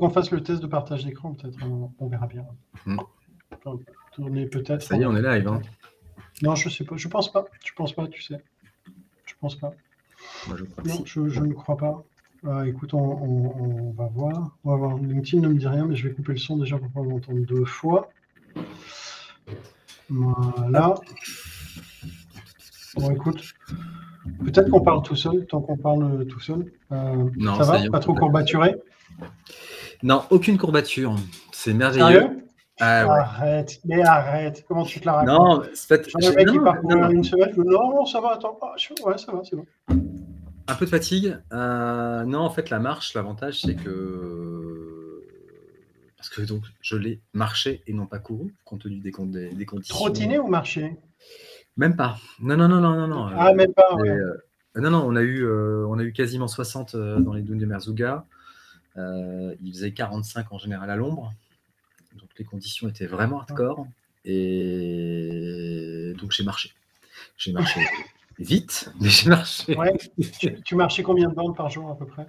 qu'on fasse le test de partage d'écran, peut-être. On, verra bien. Hmm. tourner peut-être. Ça y est, on est live. Hein. Non, je sais pas. Je pense pas. Je pense pas, tu sais. Je pense pas. Moi, je crois non, je, je, ne crois pas. Ah, écoute, on, on, va voir. On va voir. LinkedIn ne me dit rien, mais je vais couper le son déjà pour pas l'entendre deux fois. Voilà. Bon, écoute, peut-être qu'on parle tout seul, tant qu'on parle tout seul. Euh, non, ça, va Pas trop courbaturé Non, aucune courbature. C'est merveilleux. Ah, arrête, mais arrête. Comment tu te la racontes? Non, c'est pas. Le mec qui part une semaine, non, non, ça va, attends. Ah, ouais, ça va, c'est bon. Un peu de fatigue. Euh, non, en fait, la marche, l'avantage, c'est que. Parce que donc, je l'ai marché et non pas couru, compte tenu des, des, des conditions. Trottiné ou marché? Même pas. Non, non, non, non, non. non. Ah, même pas. Euh, non, non, on a eu, euh, on a eu quasiment 60 euh, dans les dunes de Merzouga. Il faisait 45 en général à l'ombre. Donc les conditions étaient vraiment hardcore. Et donc j'ai marché. J'ai marché vite, mais j'ai marché. Ouais. Tu, marchais combien de bandes par jour à peu près?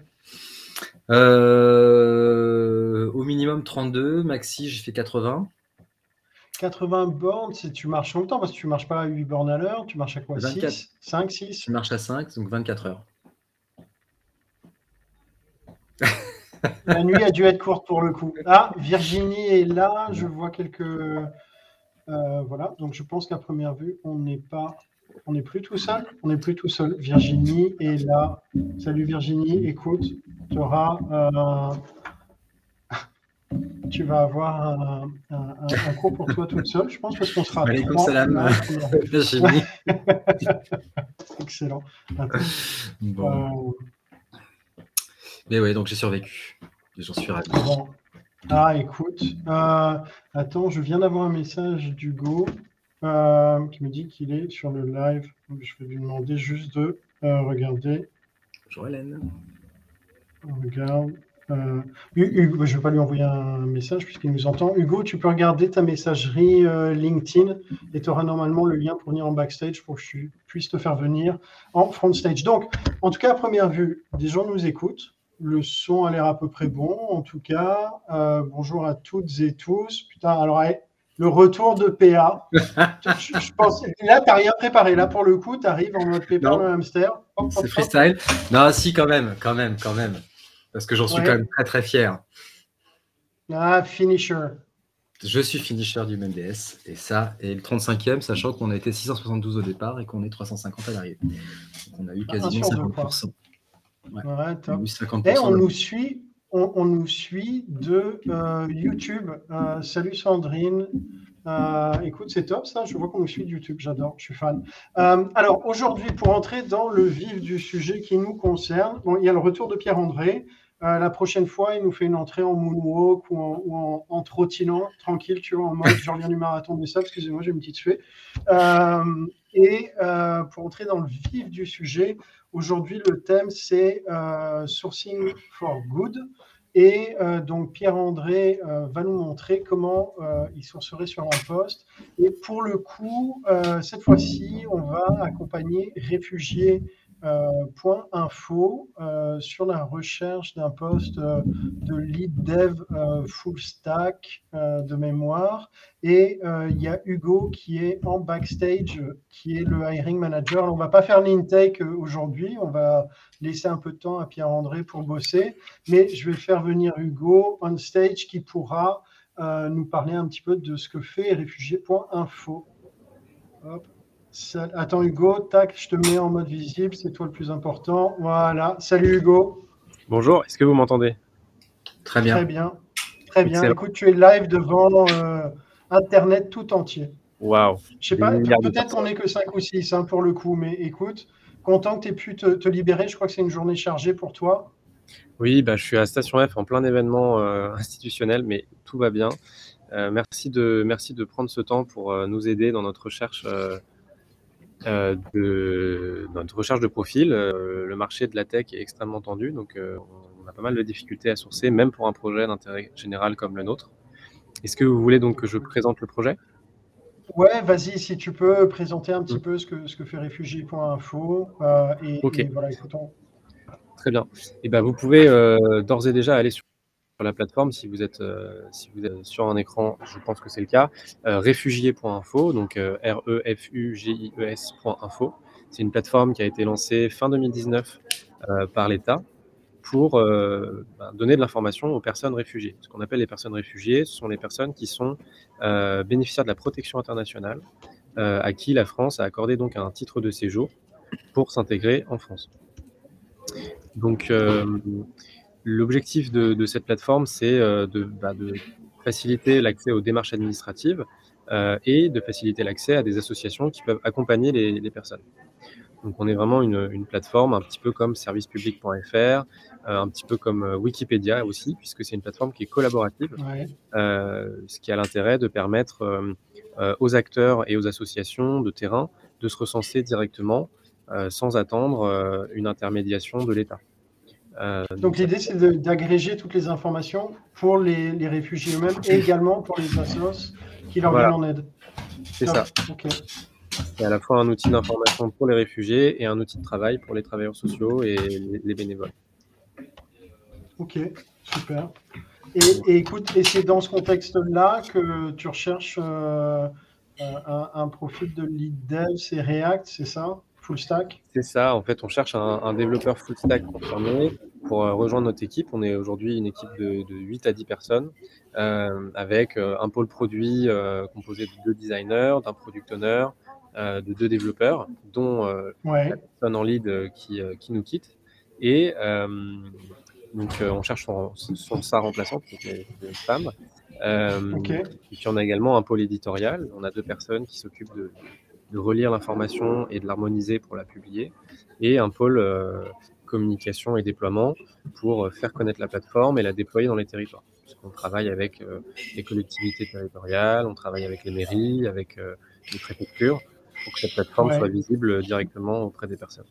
Au minimum 32, maxi j'ai fait 80. 80 bornes, si tu marches longtemps, parce que tu marches pas à 8 bornes à l'heure, tu marches à quoi? 6 5, 6 Tu marches à 5, donc 24 heures. La nuit a dû être courte pour le coup. Ah, Virginie est là, je vois quelques. Euh, voilà, donc je pense qu'à première vue, on n'est pas. On n'est plus tout seul On n'est plus tout seul. Virginie est là. Salut Virginie, écoute, tu auras euh, tu vas avoir un, un, cours pour toi toute seule, je pense, parce qu'on sera. Alaykoum salam, Excellent. Bon. Euh, Mais oui, donc j'ai survécu. J'en suis ravi. Ah, écoute. Euh, attends, je viens d'avoir un message d'Hugo euh, qui me dit qu'il est sur le live. je vais lui demander juste de regarder. Bonjour Hélène. On regarde. Euh, Hugo, je ne vais pas lui envoyer un message puisqu'il nous entend. Hugo, tu peux regarder ta messagerie euh, LinkedIn et tu auras normalement le lien pour venir en backstage pour que je puisse te faire venir en front stage. Donc, en tout cas, à première vue, des gens nous écoutent. Le son a l'air à peu près bon. En tout cas, euh, bonjour à toutes et tous. Putain, alors, le retour de PA. je, pense, là, tu n'as rien préparé. Là, pour le coup, tu arrives en mode PA le hamster. C'est freestyle. Non, si, quand même, quand même, quand même parce que j'en suis quand même très très fier. Ah, finisher. Je suis finisher du MDS et ça, et le 35e, sachant qu'on a été 672 au départ et qu'on est 350 à l'arrivée. Donc on a eu quasiment 50%. Ouais, Et on nous suit, on, nous suit de euh, YouTube. Euh, salut Sandrine. Euh, écoute, c'est top ça. Je vois qu'on nous suit de YouTube. J'adore. Je suis fan. alors aujourd'hui, pour entrer dans le vif du sujet qui nous concerne, bon, il y a le retour de Pierre-André. Euh, la prochaine fois, il nous fait une entrée en moonwalk ou en, en, trottinant, tranquille, tu vois, en mode je reviens du marathon des sables, excusez-moi, j'ai une petite fée. Euh, et pour entrer dans le vif du sujet, aujourd'hui, le thème, c'est Sourcing for Good. Et donc, Pierre-André va nous montrer comment il sourcerait sur un poste. Et pour le coup, cette fois-ci, on va accompagner réfugiés euh, point info euh, sur la recherche d'un poste euh, de lead dev full stack de mémoire. Et il y a Hugo qui est en backstage, qui est le hiring manager. on ne va pas faire l'intake aujourd'hui, on va laisser un peu de temps à Pierre-André pour bosser, mais je vais faire venir Hugo on stage qui pourra nous parler un petit peu de ce que fait réfugié.info. Hop. Attends Hugo, tac, je te mets en mode visible, c'est toi le plus important. Voilà. Salut Hugo. Bonjour, est-ce que vous m'entendez? Très bien. Très bien. Très bien. Écoute, tu es live devant euh, Internet tout entier. Waouh. Je sais pas, peut-être qu'on n'est que 5 ou 6 hein, pour le coup, mais écoute, content que tu aies pu te, libérer. Je crois que c'est une journée chargée pour toi. Oui, bah, je suis à Station F en plein événement euh, institutionnel, mais tout va bien. Euh, merci, de, merci de prendre ce temps pour nous aider dans notre recherche euh, de notre recherche de profil. Euh, le marché de la tech est extrêmement tendu, donc euh, on a pas mal de difficultés à sourcer, même pour un projet d'intérêt général comme le nôtre. Est-ce que vous voulez donc que je présente le projet? Ouais, vas-y, si tu peux présenter un petit mm. peu ce que, ce que fait réfugié.info. et, ok. voilà, écoutons. Très bien. Et eh ben, vous pouvez d'ores et déjà aller sur la plateforme, si vous êtes, si vous sur un écran, je pense que c'est le cas, réfugié.info, donc R-E-F-U-G-I-E-S.info. C'est une plateforme qui a été lancée fin 2019 par l'État pour euh, ben, donner de l'information aux personnes réfugiées. Ce qu'on appelle les personnes réfugiées, ce sont les personnes qui sont euh, bénéficiaires de la protection internationale, euh, à qui la France a accordé donc un titre de séjour pour s'intégrer en France. Donc, l'objectif de, cette plateforme, c'est bah, de, faciliter l'accès aux démarches administratives et de faciliter l'accès à des associations qui peuvent accompagner les personnes. Donc on est vraiment une, plateforme un petit peu comme servicepublic.fr, euh, un petit peu comme euh, Wikipédia aussi, puisque c'est une plateforme qui est collaborative, euh, ce qui a l'intérêt de permettre aux acteurs et aux associations de terrain de se recenser directement sans attendre une intermédiation de l'État. Donc l'idée c'est d'agréger toutes les informations pour les, réfugiés eux-mêmes et également pour les assos qui leur viennent en aide. C'est ça. C'est à la fois un outil d'information pour les réfugiés et un outil de travail pour les travailleurs sociaux et les, bénévoles. Ok, super. Et, écoute, et c'est dans ce contexte-là que tu recherches euh, un, profil de lead dev, c'est React, c'est ça? Full stack C'est ça, en fait, on cherche un, développeur full stack confirmé pour euh, rejoindre notre équipe. On est aujourd'hui une équipe de, 8 à 10 personnes euh, avec un pôle produit composé de deux designers, d'un product owner, euh, de deux développeurs, dont euh, la personne en lead euh, qui, qui nous quitte. Et donc, on cherche son, son, sa remplaçante, qui est une femme. Et puis, on a également un pôle éditorial. On a deux personnes qui s'occupent de, de, relire l'information et de l'harmoniser pour la publier. Et un pôle communication et déploiement pour faire connaître la plateforme et la déployer dans les territoires. On travaille avec les collectivités territoriales, on travaille avec les mairies, avec les préfectures pour que cette plateforme soit visible directement auprès des personnes.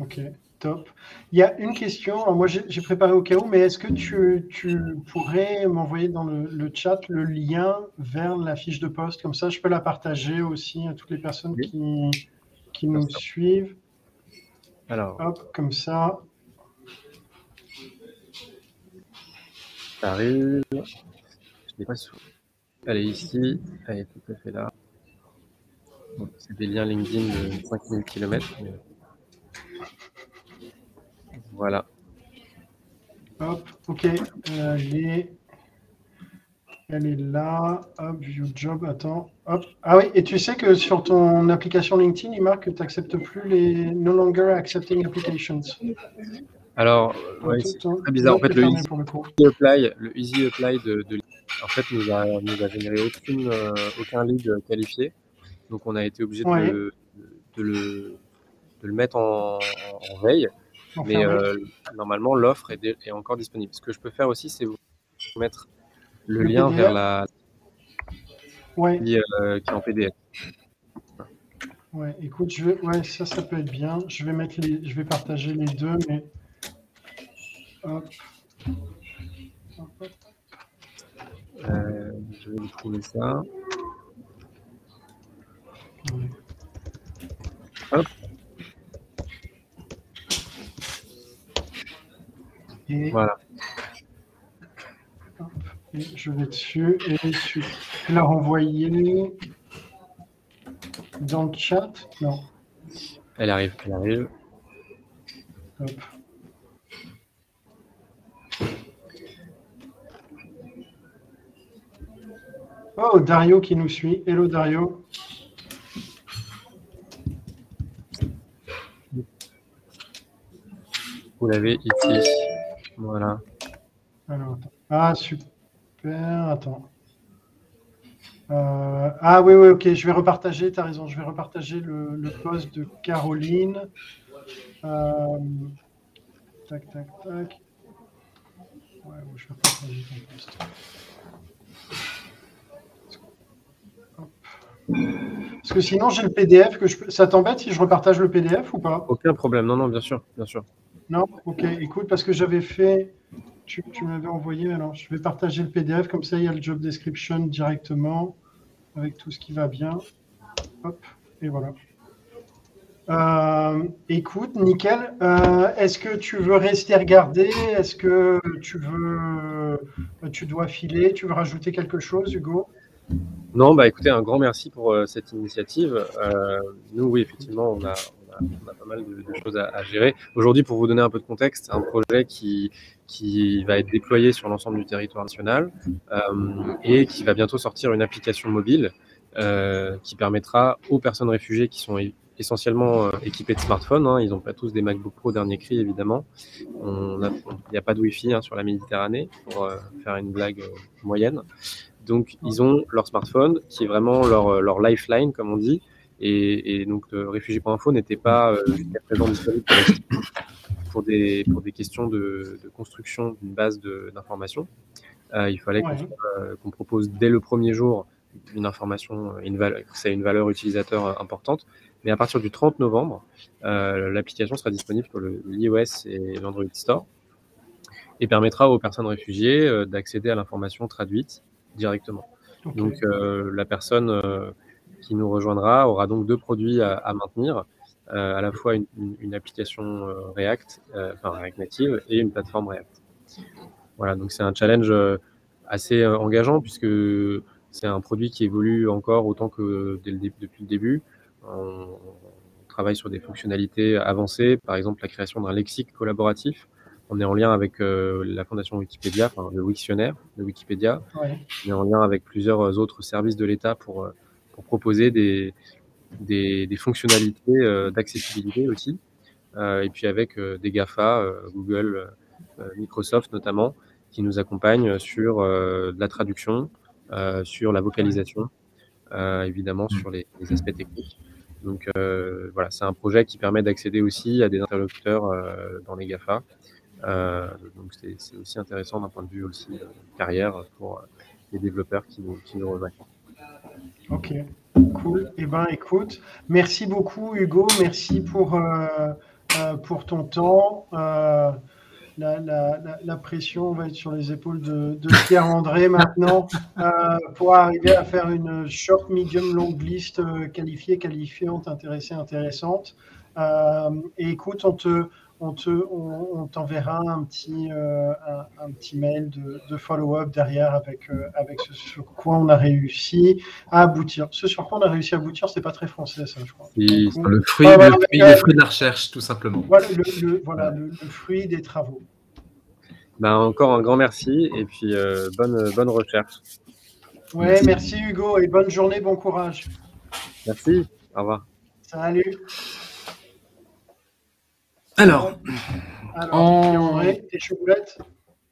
Ok, top. Il y a une question, moi j'ai préparé au cas où, mais est-ce que tu, tu pourrais m'envoyer dans le, chat le lien vers la fiche de poste? Comme ça, je peux la partager aussi à toutes les personnes qui, qui nous suivent. Alors, Hop, comme ça. Ça arrive. Je n'ai pas sous. Elle est ici, elle est tout à fait là c'est des liens LinkedIn de 5000 km. Voilà. Hop, ok. Elle est... Elle est là. Hop, view job. Attends. Hop. Ah oui, et tu sais que sur ton application LinkedIn, il marque que tu n'acceptes plus les no longer accepting applications. Alors, c'est très bizarre. En fait, le easy, apply, le easy apply de, en fait, nous a, nous a généré aucune, euh, aucun lead qualifié. Donc on a été obligé de, le, mettre en, veille. Mais euh, normalement, l'offre est, encore disponible. Ce que je peux faire aussi, c'est vous mettre le, lien vers la ouais. qui, euh, qui, est en PDF. Ouais, écoute, je vais... ouais, ça, ça peut être bien. Je vais mettre les... je vais partager les deux, mais hop. Euh, je vais vous trouver ça. Et voilà. je vais dessus et je vais la renvoyer dans le chat. Non. Elle arrive, elle arrive. Hop. Oh, Dario qui nous suit. Hello Dario. Vous l'avez ici. Voilà. ah, super. Attends. Euh, ah oui, oui, ok, je vais repartager, tu as raison, je vais repartager le, le post de Caroline. Euh, tac, tac, tac. Ouais, je vais repartager ton post. Parce que sinon, j'ai le PDF. que je Ça t'embête si je repartage le PDF ou pas? Aucun problème, non, non, bien sûr, bien sûr. Non, ok, écoute, parce que j'avais fait, tu, m'avais envoyé, alors je vais partager le PDF, comme ça il y a le job description directement, avec tout ce qui va bien. Hop, et voilà. Euh, écoute, nickel. Euh, est-ce que tu veux rester regarder? Est-ce que tu veux, tu dois filer? Tu veux rajouter quelque chose, Hugo? Non, bah écoutez, un grand merci pour cette initiative. nous, oui, effectivement, on a, pas mal de, choses à, gérer. Aujourd'hui, pour vous donner un peu de contexte, c'est un projet qui, qui va être déployé sur l'ensemble du territoire national et qui va bientôt sortir une application mobile qui permettra aux personnes réfugiées qui sont essentiellement euh, équipés de smartphones. Hein. Ils n'ont pas tous des MacBook Pro dernier cri, évidemment. Il n'y a pas de Wi-Fi hein, sur la Méditerranée, pour euh, faire une blague euh, moyenne. Donc, ils ont leur smartphone, qui est vraiment leur, leur lifeline, comme on dit. Et, et donc, réfugié.info n'était pas jusqu'à présent disponible pour, des, pour des questions de, de construction d'une base d'information. il fallait qu'on propose dès le premier jour une information, une valeur, ait une valeur utilisateur importante. Mais à partir du 30 novembre, euh, l'application sera disponible sur l'iOS et l'Android Store et permettra aux personnes réfugiées euh, d'accéder à l'information traduite directement. Donc euh, la personne qui nous rejoindra aura donc deux produits à, maintenir, à la fois une, application React, enfin React Native, et une plateforme React. Voilà, donc c'est un challenge assez engageant puisque c'est un produit qui évolue encore autant que depuis le début. On, travaille sur des fonctionnalités avancées, par exemple la création d'un lexique collaboratif. On est en lien avec euh, la fondation Wikipédia, enfin le Wiktionnaire de Wikipédia. On est en lien avec plusieurs autres services de l'État pour, euh, pour proposer des, fonctionnalités euh, d'accessibilité aussi. et puis avec des GAFA, Google, Microsoft notamment, qui nous accompagnent sur la traduction, sur la vocalisation, évidemment sur les aspects techniques. Donc euh, voilà, c'est un projet qui permet d'accéder aussi à des interlocuteurs euh, dans les GAFA. Euh, donc c'est aussi intéressant d'un point de vue aussi carrière pour les développeurs qui nous, qui nous rejoignent. Ok, cool. Eh ben, écoute, merci beaucoup Hugo, merci pour, pour ton temps la, pression va être sur les épaules de, Pierre-André maintenant euh, pour arriver à faire une short, medium, long liste euh, qualifiée, qualifiante, intéressée, intéressante. Euh, et écoute, on te, on te, on, t'enverra un petit, un, petit mail de, follow-up derrière avec, avec ce sur quoi on a réussi à aboutir. Ce sur quoi on a réussi à aboutir, c'est pas très français, ça, je crois. le, fruit, le, fruit, de la recherche, tout simplement. Voilà, le, voilà, le fruit des travaux. Ben, encore un grand merci et puis euh, bonne, bonne recherche. Ouais, merci. Hugo et bonne journée, bon courage. Merci, au revoir. Salut. Alors, Alors en... tes chocolate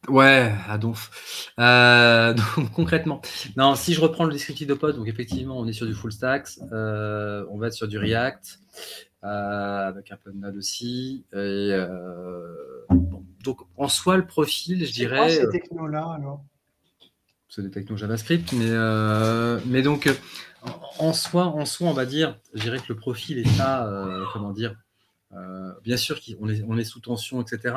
Ouais, à donf. Euh, donc concrètement, non, si je reprends le descriptif de poste, donc effectivement, on est sur du full stack, euh, on va être sur du React, avec un peu de Node aussi. Et, bon, donc en soi, le profil, je dirais. Quoi, ces euh, technos-là alors? C'est des technos JavaScript, mais, euh, mais donc en soi, en soi, on va dire, je dirais que le profil est pas, euh, comment dire, bien sûr qu'on est, on est sous tension, etc.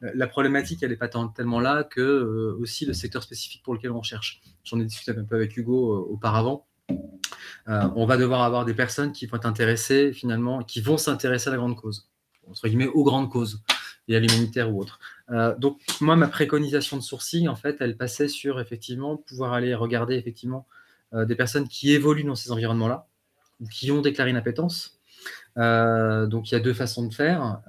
La problématique, elle n'est pas tellement là que aussi le secteur spécifique pour lequel on cherche. J'en ai discuté un peu avec Hugo auparavant. on va devoir avoir des personnes qui vont être intéressées finalement, qui vont s'intéresser à la grande cause, entre guillemets aux grandes causes et à l'humanitaire ou autre. Euh, donc moi, ma préconisation de sourcing, en fait, elle passait sur effectivement pouvoir aller regarder effectivement euh, des personnes qui évoluent dans ces environnements-là ou qui ont déclaré une appétence. Euh, donc il y a deux façons de faire.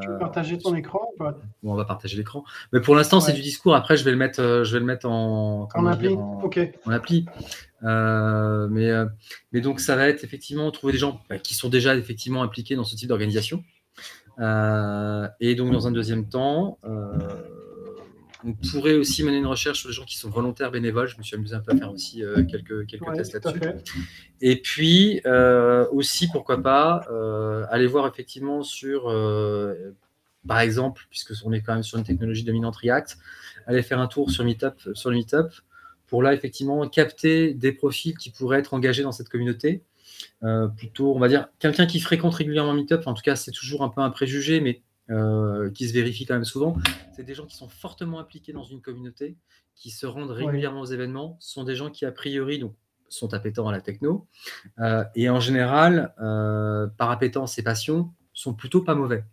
tu veux partager ton écran ou pas? Bon, On va partager l'écran. Mais pour l'instant, c'est du discours. Après, je vais le mettre, je vais le mettre en, en appli. en, ok. En appli. mais, mais donc ça va être effectivement trouver des gens bah, qui sont déjà effectivement impliqués dans ce type d'organisation. Euh, et donc, dans un deuxième temps, euh, on pourrait aussi mener une recherche sur les gens qui sont volontaires bénévoles. Je me suis amusé un peu à faire aussi euh, quelques, quelques tests là-dessus. Et puis aussi, pourquoi pas, aller voir effectivement sur, par exemple, puisque on est quand même sur une technologie dominante React, aller faire un tour sur Meetup, sur le Meetup, pour là effectivement capter des profils qui pourraient être engagés dans cette communauté euh, plutôt, on va dire, quelqu'un qui fréquente régulièrement Meetup, en tout cas, c'est toujours un peu un préjugé, mais euh, qui se vérifie quand même souvent. C'est des gens qui sont fortement impliqués dans une communauté, qui se rendent régulièrement aux événements, sont des gens qui, a priori, donc, sont appétents à la techno. et en général, par appétence et passion, sont plutôt pas mauvais.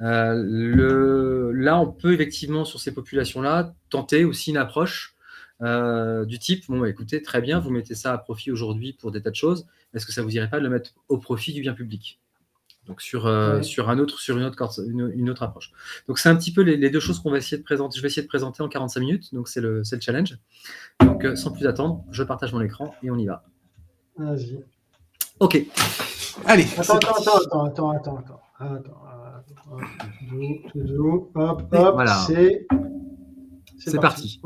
Le, là, on peut effectivement, sur ces populations-là, tenter aussi une approche du type, bon, écoutez, très bien, vous mettez ça à profit aujourd'hui pour des tas de choses, est-ce que ça vous irait pas de le mettre au profit du bien public? Donc sur, euh, sur, un autre, sur une, autre, une, autre approche. Donc c'est un petit peu les, deux choses qu'on va essayer de présenter. Je vais essayer de présenter en 45 minutes, donc c'est le, le, challenge. Donc euh, sans plus attendre, je partage mon écran et on y va. Vas-y. Ok. Allez. Attends, attends, attends, attends, attends, attends, attends. Hop, hop, voilà. c'est c'est parti.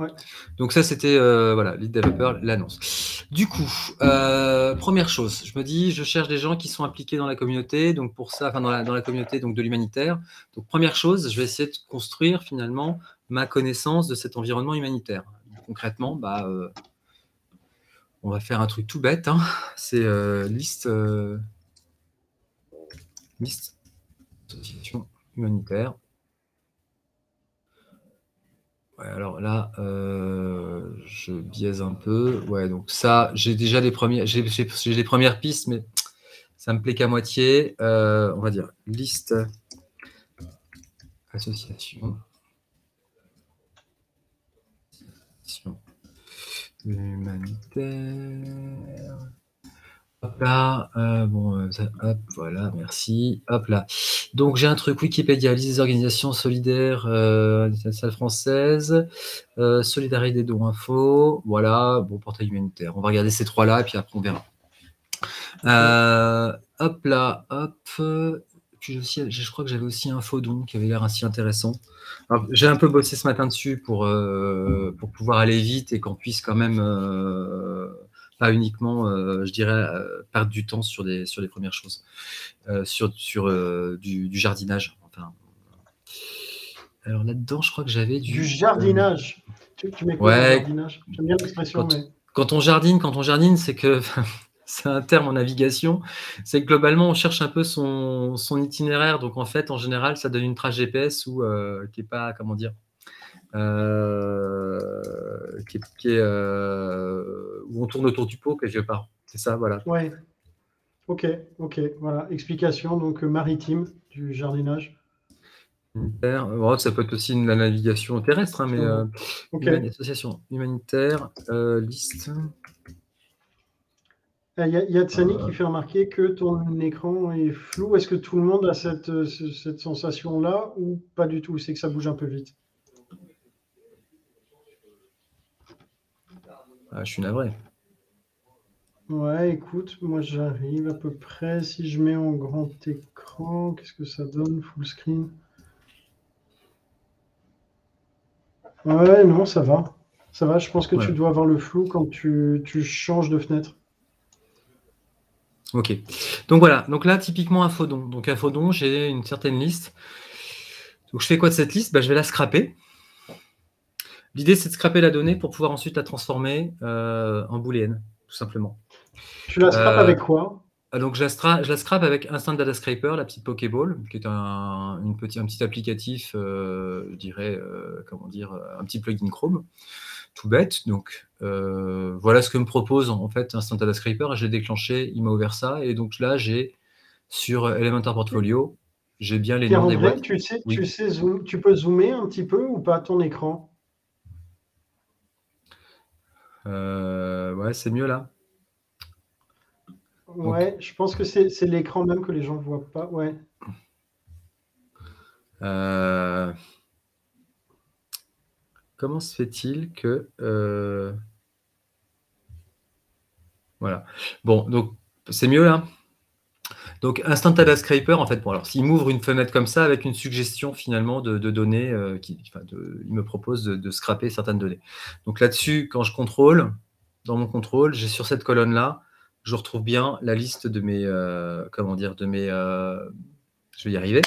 Donc ça, c'était euh, voilà, lead developer, l'annonce. Du coup, euh, première chose, je me dis, je cherche des gens qui sont impliqués dans la communauté, donc pour ça, enfin dans la, dans la communauté donc de l'humanitaire. Donc première chose, je vais essayer de construire finalement ma connaissance de cet environnement humanitaire. Concrètement, bah, euh, on va faire un truc tout bête. Hein. C'est liste, liste association humanitaire alors là, euh, je biaise un peu. Ouais, donc ça, j'ai déjà les premières, pistes, mais ça me plaît qu'à moitié. Euh, on va dire liste association. humanitaire. Hop là, euh, bon, euh, hop, voilà, merci. Hop là. Donc j'ai un truc Wikipédia, liste des organisations solidaires euh, salle française, euh, Solidarité dons info, voilà, bon, portail humanitaire. On va regarder ces trois-là et puis après on verra. hop là, hop. Je crois que j'avais aussi un faux don qui avait l'air assez intéressant. J'ai un peu bossé ce matin dessus pour, pour pouvoir aller vite et qu'on puisse quand même pas uniquement, euh, je dirais, euh, perdre du temps sur, des, sur les premières choses, euh, sur, sur du, jardinage. Enfin, alors là-dedans, je crois que j'avais du... Du jardinage. tu, quoi ouais, jardinage? J'aime bien l'expression, quand, Quand on jardine, quand on jardine, c'est que... c'est un terme en navigation, c'est que globalement on cherche un peu son, son, itinéraire, donc en fait en général ça donne une trace GPS ou qui est pas comment dire, euh, qui est, euh, où on tourne autour du pot quelque part. C'est ça, voilà. Ouais. Ok, ok, voilà. Explication donc maritime du jardinage. ça peut être aussi la navigation terrestre, hein, mais euh, association humanitaire, liste. Il y a, y a qui fait remarquer que ton écran est flou. Est-ce que tout le monde a cette, cette sensation-là ou pas du tout? C'est que ça bouge un peu vite. Ah, je suis navré. Ouais, écoute, moi j'arrive à peu près. Si je mets en grand écran, qu'est-ce que ça donne Full screen? Ouais, non, ça va. Ça va, je pense que tu dois avoir le flou quand tu, changes de fenêtre. Ok. Donc voilà, donc là, typiquement un fodon. Donc un fodon, j'ai une certaine liste. Donc je fais quoi de cette liste? Bah, Je vais la scraper. L'idée, c'est de scraper la donnée pour pouvoir ensuite la transformer euh, en booléenne, tout simplement. Tu la scrapes euh, avec quoi? ah, donc, je la, je la, scrape avec Instant Data Scraper, la petite Pokéball, qui est un, une petit, un petit applicatif, euh, je dirais, comment dire, un petit plugin Chrome, tout bête. Donc, voilà ce que me propose en fait Instant Data Scraper. J'ai déclenché, il m'a ouvert ça. Et donc là, j'ai sur Elementor Portfolio, j'ai bien les noms des boîtes. Tu, sais, tu, sais tu peux zoomer un petit peu ou pas ton écran? Euh, ouais, c'est mieux là. Ouais, je pense que c'est l'écran même que les gens ne voient pas. Ouais. Euh, comment se fait-il que. Euh, voilà. Bon, donc c'est mieux là? Donc, Instant Data Scraper, en fait, bon, alors s'il m'ouvre une fenêtre comme ça avec une suggestion finalement de, données, euh, qui, il me propose de, scraper certaines données. Donc là-dessus, quand je contrôle, dans mon contrôle, j'ai sur cette colonne-là, je retrouve bien la liste de mes, euh, comment dire, de mes, euh, je vais y arriver,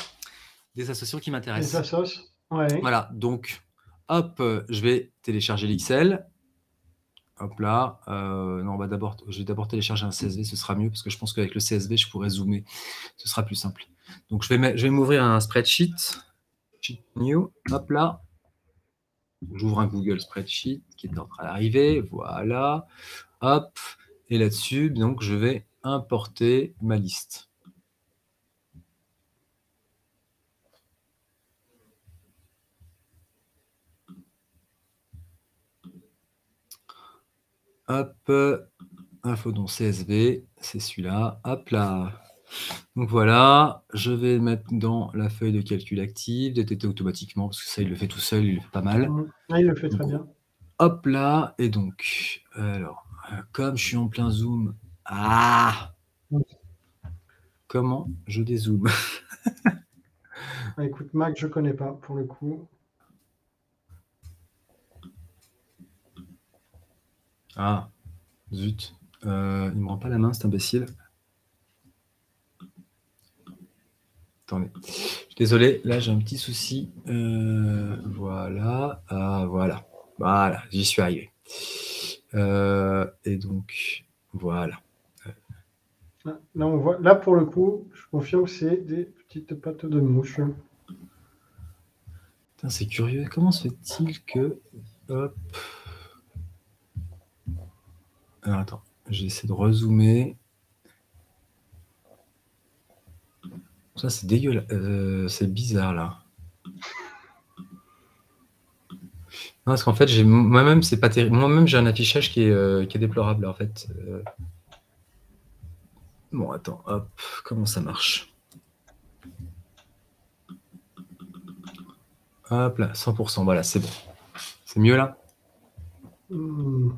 des associations qui m'intéressent. Des associations, ouais. Voilà, donc, hop, je vais télécharger l'XL, Hop là. Euh, non, d'abord, je vais d'abord télécharger un CSV, ce sera mieux parce que je pense qu'avec le CSV, je pourrais zoomer. Ce sera plus simple. Donc, je vais, m'ouvrir un spreadsheet. New. Hop là. J'ouvre un Google Spreadsheet qui est en train d'arriver. Voilà. Hop. Et là-dessus, donc, je vais importer ma liste. Hop, info dans CSV, c'est celui-là. Hop là. Donc voilà, je vais mettre dans la feuille de calcul active, détecter automatiquement, parce que ça, il le fait tout seul, il le fait pas mal. Ah, il le fait très bien. Hop là, et donc, alors, comme je suis en plein zoom, ah Comment je dézoome? Ah, Écoute, Mac, je connais pas pour le coup. Ah, zut. Euh, il ne me rend pas la main, cet imbécile. Attendez. Désolé, là j'ai un petit souci. Euh, voilà. Ah, voilà. Voilà, j'y suis arrivé. Euh, et donc, voilà. Là, on voit, là, pour le coup, je confirme que c'est des petites pattes de mouche. C'est curieux. Comment se fait-il que. Hop. Alors attends, j'essaie de rezoomer. Ça, c'est dégueulasse. Euh, c'est bizarre là. Non, parce qu'en fait, moi-même, c'est pas terrible. Moi-même, j'ai un affichage qui est, euh, qui est déplorable en fait. Euh. Bon, attends, hop, comment ça marche? Hop là, 100%, voilà, c'est bon. C'est mieux là? Hmm.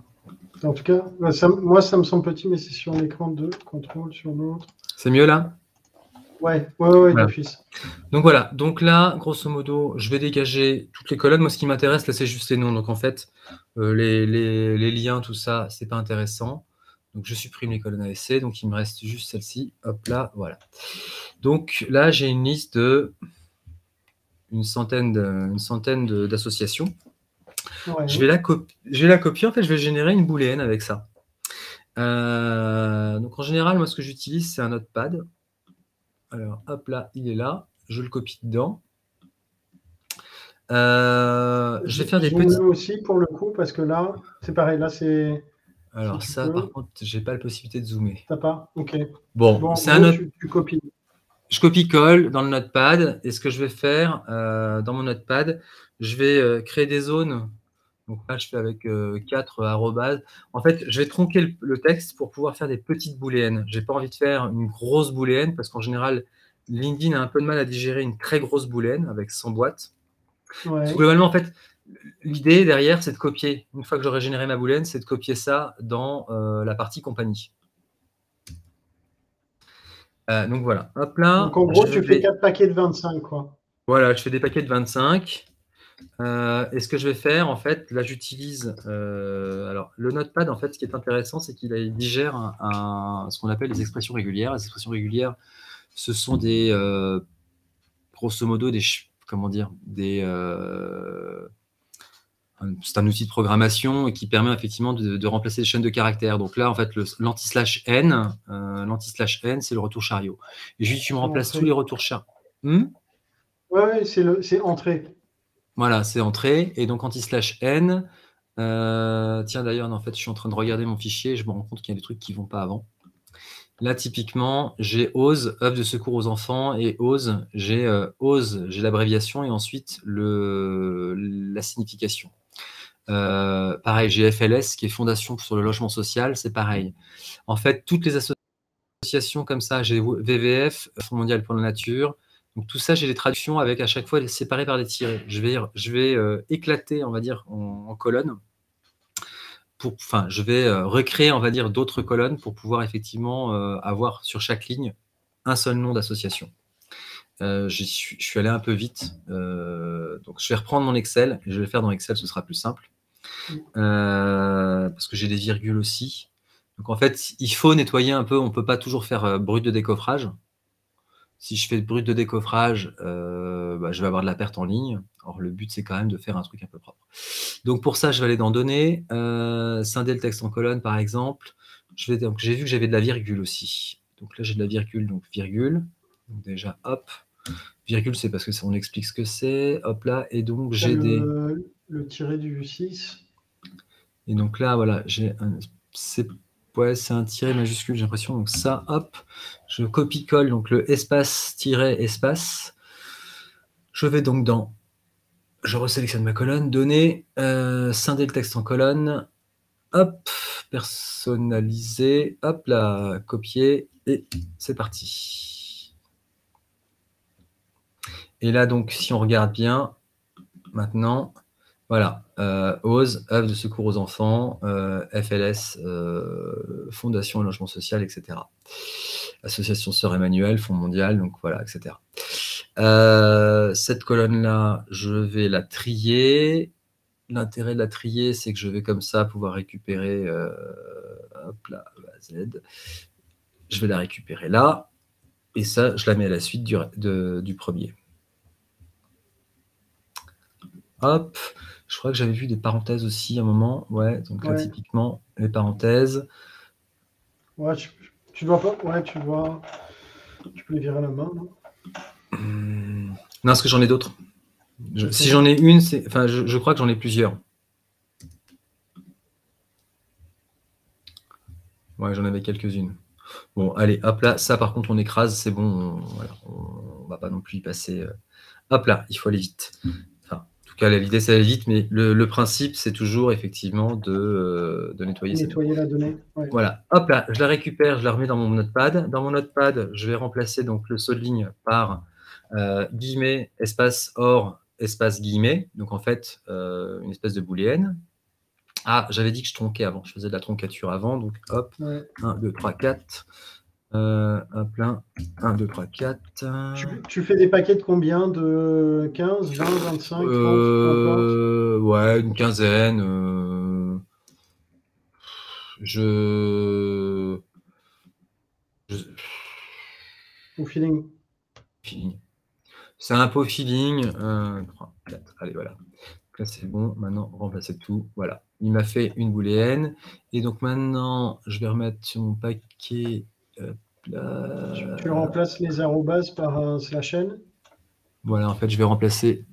En tout cas, moi ça me semble petit, mais c'est sur l'écran de contrôle sur l'autre. C'est mieux là? Ouais, ouais, ouais, voilà. Donc voilà, donc là, grosso modo, je vais dégager toutes les colonnes. Moi, ce qui m'intéresse, là, c'est juste les noms. Donc en fait, euh, les, les, liens, tout ça, c'est pas intéressant. Donc je supprime les colonnes ASC, donc il me reste juste celle-ci. Hop là, voilà. Donc là, j'ai une liste de une centaine, une Je, vais la je vais la copier, en fait, je vais générer une booléenne avec ça. Euh, donc en général, moi, ce que j'utilise, c'est un notepad. Alors, hop là, il est là. Je le copie dedans. Euh, je vais faire des petits. aussi pour le coup, parce que là, c'est pareil. Là, c'est alors ça, par contre, j'ai pas la possibilité de zoomer. T'as pas? Ok. Bon, c'est un. Tu, copies. Je copie-colle dans le notepad. Et ce que je vais faire euh, dans mon notepad, je vais euh, créer des zones. Donc là, je fais avec euh, 4 arrobas. En fait, je vais tronquer le, texte pour pouvoir faire des petites booléennes. J'ai pas envie de faire une grosse booléenne parce qu'en général, LinkedIn a un peu de mal à digérer une très grosse booléenne avec 100 boîtes. Globalement, en fait, L'idée derrière, c'est de copier. Une fois que j'aurai généré ma boolean, c'est de copier ça dans euh, la partie compagnie. Euh, donc voilà. Hop là. Donc en gros, tu fais 4 paquets de 25, quoi. Voilà, je fais des paquets de 25. Euh, et ce que je vais faire, en fait, là, j'utilise. alors, le notepad, en fait, ce qui est intéressant, c'est qu'il digère ce qu'on appelle les expressions régulières. Les expressions régulières, ce sont des. grosso modo, des. Comment dire Des c'est un outil de programmation qui permet effectivement de, remplacer les chaînes de caractères. Donc là, en fait, l'anti-slash n, euh, l'anti-slash n, c'est le retour chariot. Et juste, tu me remplaces tous les retours chariots. Hmm? Oui, c'est entrée. Voilà, c'est entrée. Et donc, anti-slash n, euh, tiens d'ailleurs, en fait, je suis en train de regarder mon fichier je me rends compte qu'il y a des trucs qui ne vont pas avant. Là, typiquement, j'ai OSE, œuvre de secours aux enfants, et OSE, j'ai euh, OSE, j'ai l'abréviation et ensuite la signification. Euh, pareil, j'ai FLS, qui est Fondation sur le logement social, c'est pareil. En fait, toutes les associations comme ça, j'ai VVF, Fonds mondial pour la nature, donc tout ça, j'ai les traductions avec à chaque fois séparées par des tirés. Je vais, euh, éclater, on va dire, en, colonnes. Pour, enfin, je vais euh, recréer, on va dire, d'autres colonnes pour pouvoir effectivement avoir sur chaque ligne un seul nom d'association. je suis allé un peu vite, donc je vais reprendre mon Excel. je vais le faire dans Excel, ce sera plus simple. Euh, parce que j'ai des virgules aussi. Donc en fait, il faut nettoyer un peu. On ne peut pas toujours faire euh, brut de décoffrage. Si je fais brut de décoffrage, euh, bah, je vais avoir de la perte en ligne. Or, le but, c'est quand même de faire un truc un peu propre. Donc pour ça, je vais aller dans Données, scinder le texte en colonne, par exemple. J'ai vu que j'avais de la virgule aussi. Donc là, j'ai de la virgule, donc virgule. Donc déjà, hop. Virgule, c'est parce que ça, on explique ce que c'est. Hop là. Et donc, j'ai des le tiré du 6. Et donc là, voilà, j'ai un. Ouais, c'est un tiret majuscule, j'ai l'impression. Donc ça, hop, je copie-colle donc le espace-espace. Je vais donc dans, je resélectionne ma colonne, données, euh, scinder le texte en colonne, hop, personnaliser, hop là, copier, et c'est parti. Et là, donc, si on regarde bien, maintenant, voilà, euh, OSE, œuvre de secours aux enfants, euh, FLS, euh, Fondation Logement Social, etc. Association Sœur Emmanuel, Fonds Mondial, donc voilà, etc. cette colonne-là, je vais la trier. L'intérêt de la trier, c'est que je vais comme ça pouvoir récupérer, hop là, Z. Je vais la récupérer là, et ça, je la mets à la suite du, du premier. Hop, je crois que j'avais vu des parenthèses aussi à un moment. Ouais, donc là, typiquement, les parenthèses. Ouais, tu, dois pas. Ouais, tu dois. Tu peux les virer à la main, non? Hmm. Non, parce que j'en ai d'autres? si j'en ai une, c'est. Enfin, je, crois que j'en ai plusieurs. Ouais, j'en avais quelques-unes. Bon, allez, hop là, ça par contre on écrase, c'est bon, on, voilà, on, va pas non plus y passer. Euh. Hop là, il faut aller vite tout cas, l'idée, c'est vite, mais le, principe, c'est toujours effectivement de, euh, de nettoyer, nettoyer la donnée. Voilà. Hop là, je la récupère, je la remets dans mon notepad. Dans mon notepad, je vais remplacer donc le saut de ligne par euh, guillemets, espace or, espace guillemets. Donc en fait, euh, une espèce de booléenne. Ah, j'avais dit que je tronquais avant. Je faisais de la troncature avant. Donc hop, 1, 2, 3, 4. Euh, un plein, 1, 2, 3, 4. Tu, fais des paquets de combien De 15, 20, 25, 30 Ouais, une quinzaine. Euh, je... Au feeling. feeling. C'est un peu feeling. 1, 3, 4. Allez, voilà. là, c'est bon. Maintenant, remplacer tout. Voilà. Il m'a fait une booléenne. Et donc maintenant, je vais remettre sur mon paquet tu, remplaces les arrobas par un slash n Voilà, en fait, je vais remplacer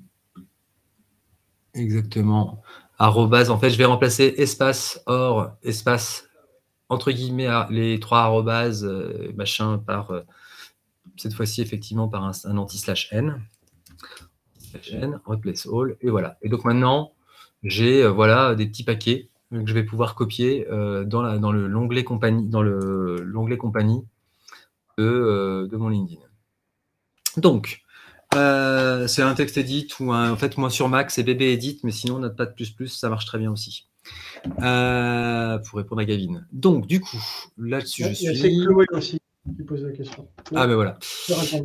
exactement arrobas. En fait, je vais remplacer espace or espace entre guillemets les trois arrobas euh, machin par euh, cette fois-ci effectivement par un, anti-slash n. n, replace all, et voilà. Et donc maintenant, j'ai euh, voilà des petits paquets que je vais pouvoir copier dans l'onglet dans compagnie, dans l'onglet compagnie euh, de, mon LinkedIn. Donc, euh, c'est un texte edit ou en fait moi sur Mac c'est BB edit, mais sinon Notepad++, ça marche très bien aussi. Euh, pour répondre à Gavin. Donc du coup, là-dessus je suis. Chloé aussi qui la question. Ah ben voilà.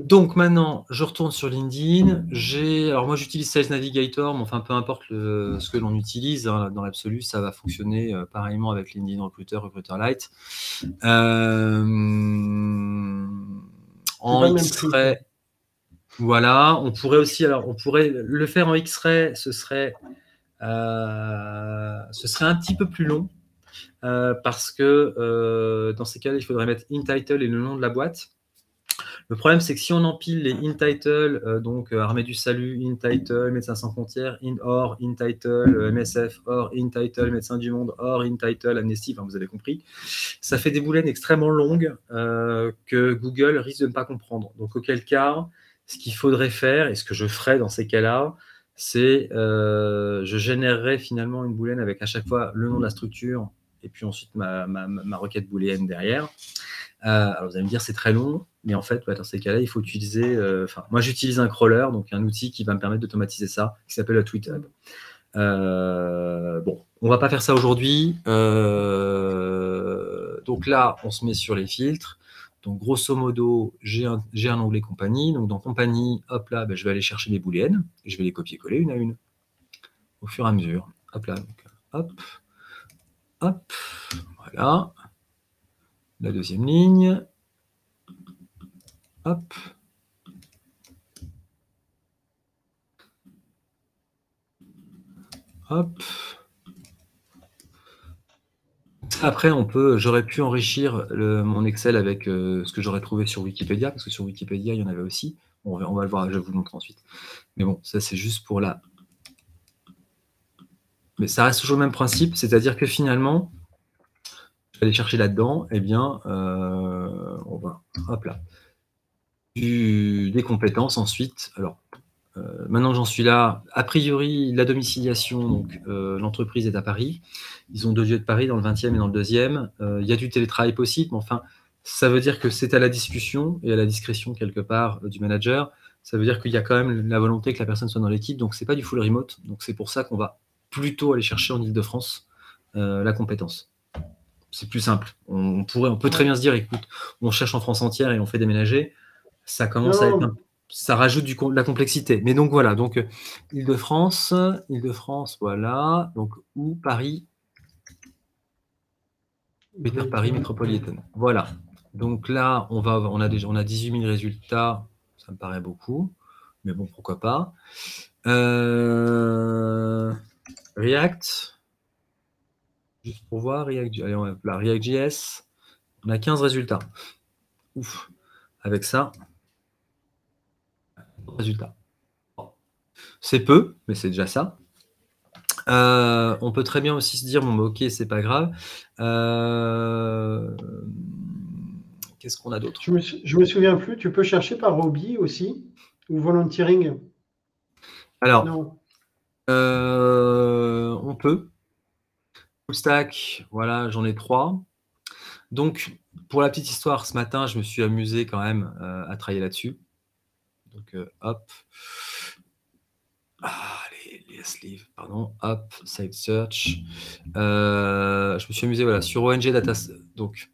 Donc maintenant, je retourne sur LinkedIn. J'ai, alors moi j'utilise Sales Navigator, mais enfin peu importe ce que l'on utilise, hein, dans l'absolu, ça va fonctionner pareillement avec LinkedIn Recruiter, Recruiter Lite. en X-Ray, voilà. On pourrait aussi, alors on pourrait le faire en X-Ray, ce serait, ce serait un petit peu plus long. Euh, parce que euh, dans ces cas-là, il faudrait mettre in-title et le nom de la boîte. Le problème, c'est que si on empile les in-title, euh, donc Armée du Salut, in-title, Médecins sans frontières, in-or, in-title, MSF, or, in-title, Médecins du Monde, or, in-title, Amnesty, vous avez compris, ça fait des boulènes extrêmement longues que Google risque de ne pas comprendre. Donc, auquel cas, ce qu'il faudrait faire, et ce que je ferais dans ces cas-là, c'est je générerais finalement une boulène avec à chaque fois le nom de la structure, et puis ensuite ma, requête booléenne derrière. Euh, alors vous allez me dire c'est très long, mais en fait dans ces cas-là il faut utiliser. Euh, enfin moi j'utilise un crawler, donc un outil qui va me permettre d'automatiser ça, qui s'appelle Tweethub. Euh, bon, on va pas faire ça aujourd'hui. Donc là on se met sur les filtres. Donc grosso modo j'ai un, onglet compagnie. Donc dans compagnie, hop là, ben, je vais aller chercher les booléennes et je vais les copier-coller une à une au fur et à mesure. Hop là, donc, hop. Hop, voilà. La deuxième ligne. Hop. Hop. Après, on peut, j'aurais pu enrichir mon Excel avec euh, ce que j'aurais trouvé sur Wikipédia, parce que sur Wikipédia, il y en avait aussi. on va le voir, je vous le montrer ensuite. Mais bon, ça, c'est juste pour la mais ça reste toujours le même principe, c'est-à-dire que finalement, je vais aller chercher là-dedans, eh bien, on va, hop là, des compétences ensuite. Alors, euh, maintenant j'en suis là, a priori, la domiciliation, donc euh, l'entreprise est à Paris. Ils ont deux lieux de Paris, dans le 20e et dans le deuxième. Euh, il y a du télétravail possible, mais enfin, ça veut dire que c'est à la discussion et à la discrétion quelque part du manager. Ça veut dire qu'il y a quand même la volonté que la personne soit dans l'équipe, donc c'est pas du full remote. Donc c'est pour ça qu'on va plutôt aller chercher en Ile-de-France la compétence. C'est plus simple. On, pourrait, on peut très bien se dire, écoute, on cherche en France entière et on fait déménager. Ça commence à être un ça rajoute du, de la complexité. Mais donc voilà, donc Île-de-France, Île-de-France, voilà. Donc où Paris? Paris métropolitaine. Voilà. Donc là, on va on a déjà on a 18 000 résultats, ça me paraît beaucoup, mais bon, pourquoi pas. Euh, React, juste pour voir, React, allez, on va, React.js, on a 15 résultats. Ouf. Avec ça, résultat. C'est peu, mais c'est déjà ça. Euh, on peut très bien aussi se dire bon, bah, ok, c'est pas grave. Euh, qu'est-ce qu'on a d'autre? Je, me, me souviens plus. Tu peux chercher par hobby aussi ou volunteering? Alors, euh, on peut. Full stack, voilà, j'en ai trois. Donc, pour la petite histoire, ce matin, je me suis amusé quand même à travailler là-dessus. Donc, euh, hop. Ah, les, sleeves, pardon. Hop, site search. Euh, je me suis amusé voilà, sur ONG Data. Donc,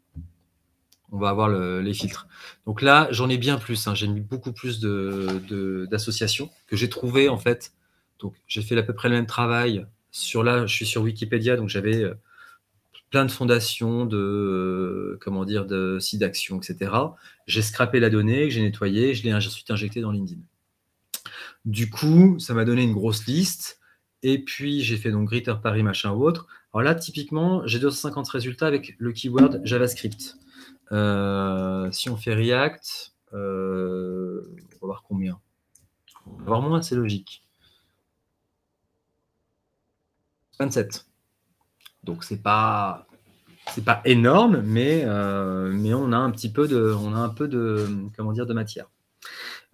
on va avoir les filtres. Donc là, j'en ai bien plus. Hein. J'ai mis beaucoup plus d'associations de, que j'ai trouvé en fait. Donc, j'ai fait à peu près le même travail. Sur là, je suis sur Wikipédia, donc j'avais euh, plein de fondations, de euh, comment dire, de sites d'action, etc. J'ai scrappé la donnée, j'ai nettoyé, je l'ai ensuite injecté dans LinkedIn. Du coup, ça m'a donné une grosse liste. Et puis, j'ai fait donc Greater Paris, machin ou autre. Alors là, typiquement, j'ai 250 résultats avec le keyword JavaScript. Euh, si on fait React, on va voir combien. On va voir moins, c'est logique. 27. Donc c'est pas c'est pas énorme, mais, euh, mais on a un petit peu de on a un peu de comment dire de matière.